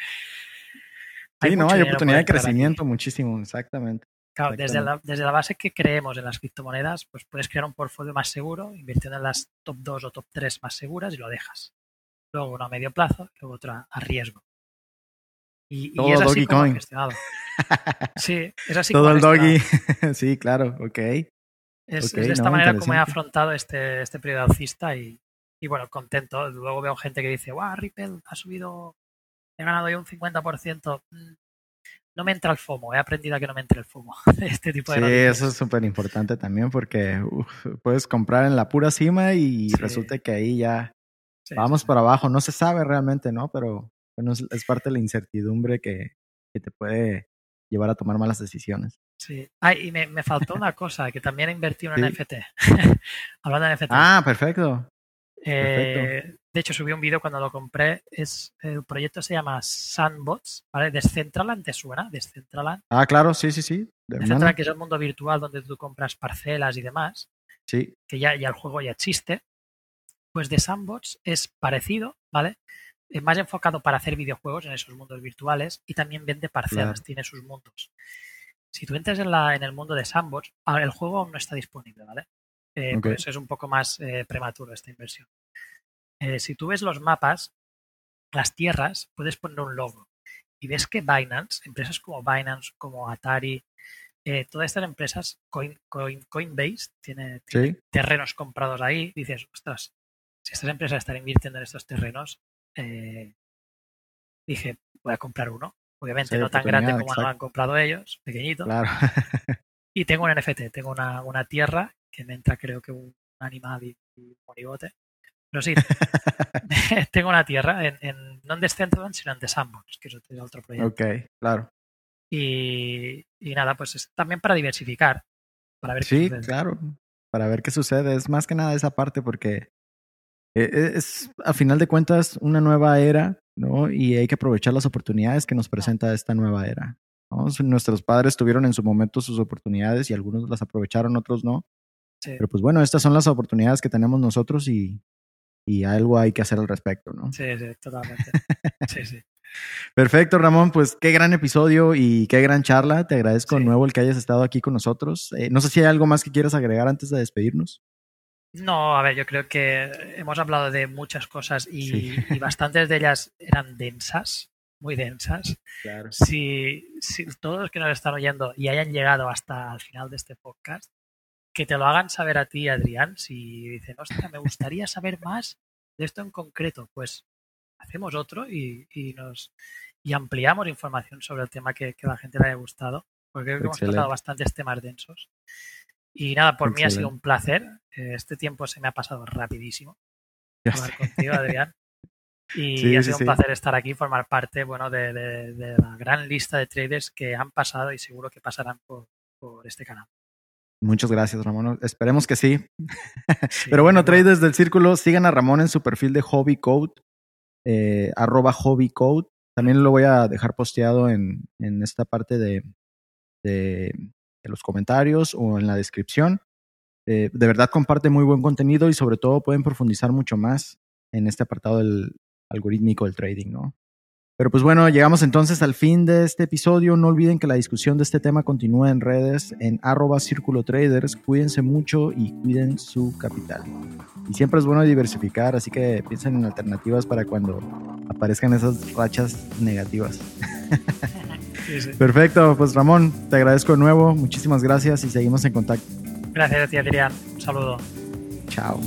Sí, no, hay oportunidad de crecimiento muchísimo, exactamente. Claro, desde la, desde la base que creemos en las criptomonedas, pues puedes crear un portfolio más seguro, invirtiendo en las top 2 o top 3 más seguras y lo dejas. Luego uno a medio plazo, luego otra a riesgo. Y, y es así como gestionado. Sí, es así Todo el doggy. sí, claro, ok. Es, de esta manera como he afrontado este, este periodo alcista y, y, bueno, contento. Luego veo gente que dice, wow, Ripple ha subido, he ganado yo un 50%. Mm, no me entra el FOMO, he aprendido a que no me entre el FOMO. este tipo de sí, eso es súper importante también porque puedes comprar en la pura cima y resulta que ahí ya vamos para abajo. No se sabe realmente, ¿no? Pero bueno, es, parte de la incertidumbre que, que, te puede llevar a tomar malas decisiones. Sí. Ah, y me, me faltó una cosa, que también he invertido en NFT. Hablando de NFT. Ah, perfecto. Eh, de hecho, subí un vídeo cuando lo compré. Es, el proyecto se llama Sandbots, ¿vale? Decentraland, ¿te suena? Decentraland. Ah, claro, sí, sí, sí. Decentraland, que es el mundo virtual donde tú compras parcelas y demás. Sí. Que ya, ya el juego ya existe. Pues de Sandbots es parecido, ¿vale? Es más enfocado para hacer videojuegos en esos mundos virtuales y también vende parcelas, tiene sus mundos. Si tú entras en, la, en el mundo de Sandbox, el juego aún no está disponible, ¿vale? Eh, Por eso es un poco más eh, prematuro esta inversión. Eh, si tú ves los mapas, las tierras, puedes poner un logo. Y ves que Binance, empresas como Binance, como Atari, todas estas empresas, Coinbase, tiene, terrenos comprados ahí. Dices, ostras, si estas empresas están invirtiendo en estos terrenos, dije, voy a comprar uno. Obviamente no tan grande como lo han comprado ellos, pequeñito. Claro. y tengo un NFT, tengo una, una, tierra que me entra creo que un animal y, un monigote. Pero sí, tengo una tierra en, en, no en Decentraland, sino en The Sandbox, que es otro proyecto. Ok, claro. Y, y nada, pues es también para diversificar, para ver sí, claro, para ver qué sucede. Es más que nada esa parte porque es, a final de cuentas, una nueva era, ¿no? Y hay que aprovechar las oportunidades que nos presenta esta nueva era. Nuestros padres tuvieron en su momento sus oportunidades y algunos las aprovecharon, otros no. Pero pues bueno, estas son las oportunidades que tenemos nosotros y, y algo hay que hacer al respecto, ¿no? Sí, sí, totalmente. sí, sí. Perfecto, Ramón. Pues qué gran episodio y qué gran charla. Te agradezco de nuevo el que hayas estado aquí con nosotros. Eh, no sé si hay algo más que quieras agregar antes de despedirnos. No, a ver, yo creo que hemos hablado de muchas cosas y, bastantes de ellas eran densas, muy densas. Claro. Si, si, todos los que nos están oyendo y hayan llegado hasta el final de este podcast, que te lo hagan saber a ti, Adrián, si dicen, ostras, me gustaría saber más de esto en concreto, pues hacemos otro y, y nos y ampliamos información sobre el tema que, que a la gente le haya gustado, porque creo que hemos tratado bastantes temas densos. Y nada, por mí ha sido un placer. Eh, este tiempo se me ha pasado rapidísimo. Hablar contigo, Adrián. Y ha sido un placer estar aquí, formar parte bueno, de, la gran lista de traders que han pasado y seguro que pasarán por, este canal. Muchas gracias, Ramón. Esperemos que sí. Pero bueno, traders del círculo, sigan a Ramón en su perfil de Hobby Code, eh, arroba Hobby Code. También lo voy a dejar posteado en, en esta parte de, en los comentarios o en la descripción. Eh, de verdad comparte muy buen contenido y sobre todo pueden profundizar mucho más en este apartado del algorítmico del trading, ¿no? Pero pues bueno, llegamos entonces al fin de este episodio. No olviden que la discusión de este tema continúa en redes en arroba círculo traders. Cuídense mucho y cuiden su capital. Y siempre es bueno diversificar, así que piensen en alternativas para cuando aparezcan esas rachas negativas. Perfecto, pues Ramón, te agradezco de nuevo, muchísimas gracias y seguimos en contacto. Gracias a ti, Adrián. Un saludo. Chao.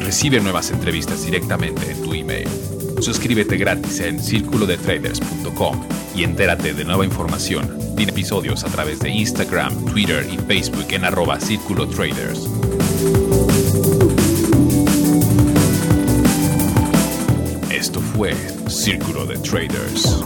Recibe nuevas entrevistas directamente en tu email. Suscríbete gratis en círculodetraders.com y entérate de nueva información y episodios a través de Instagram, Twitter y Facebook en arroba Círculo Traders. Esto fue Círculo de Traders.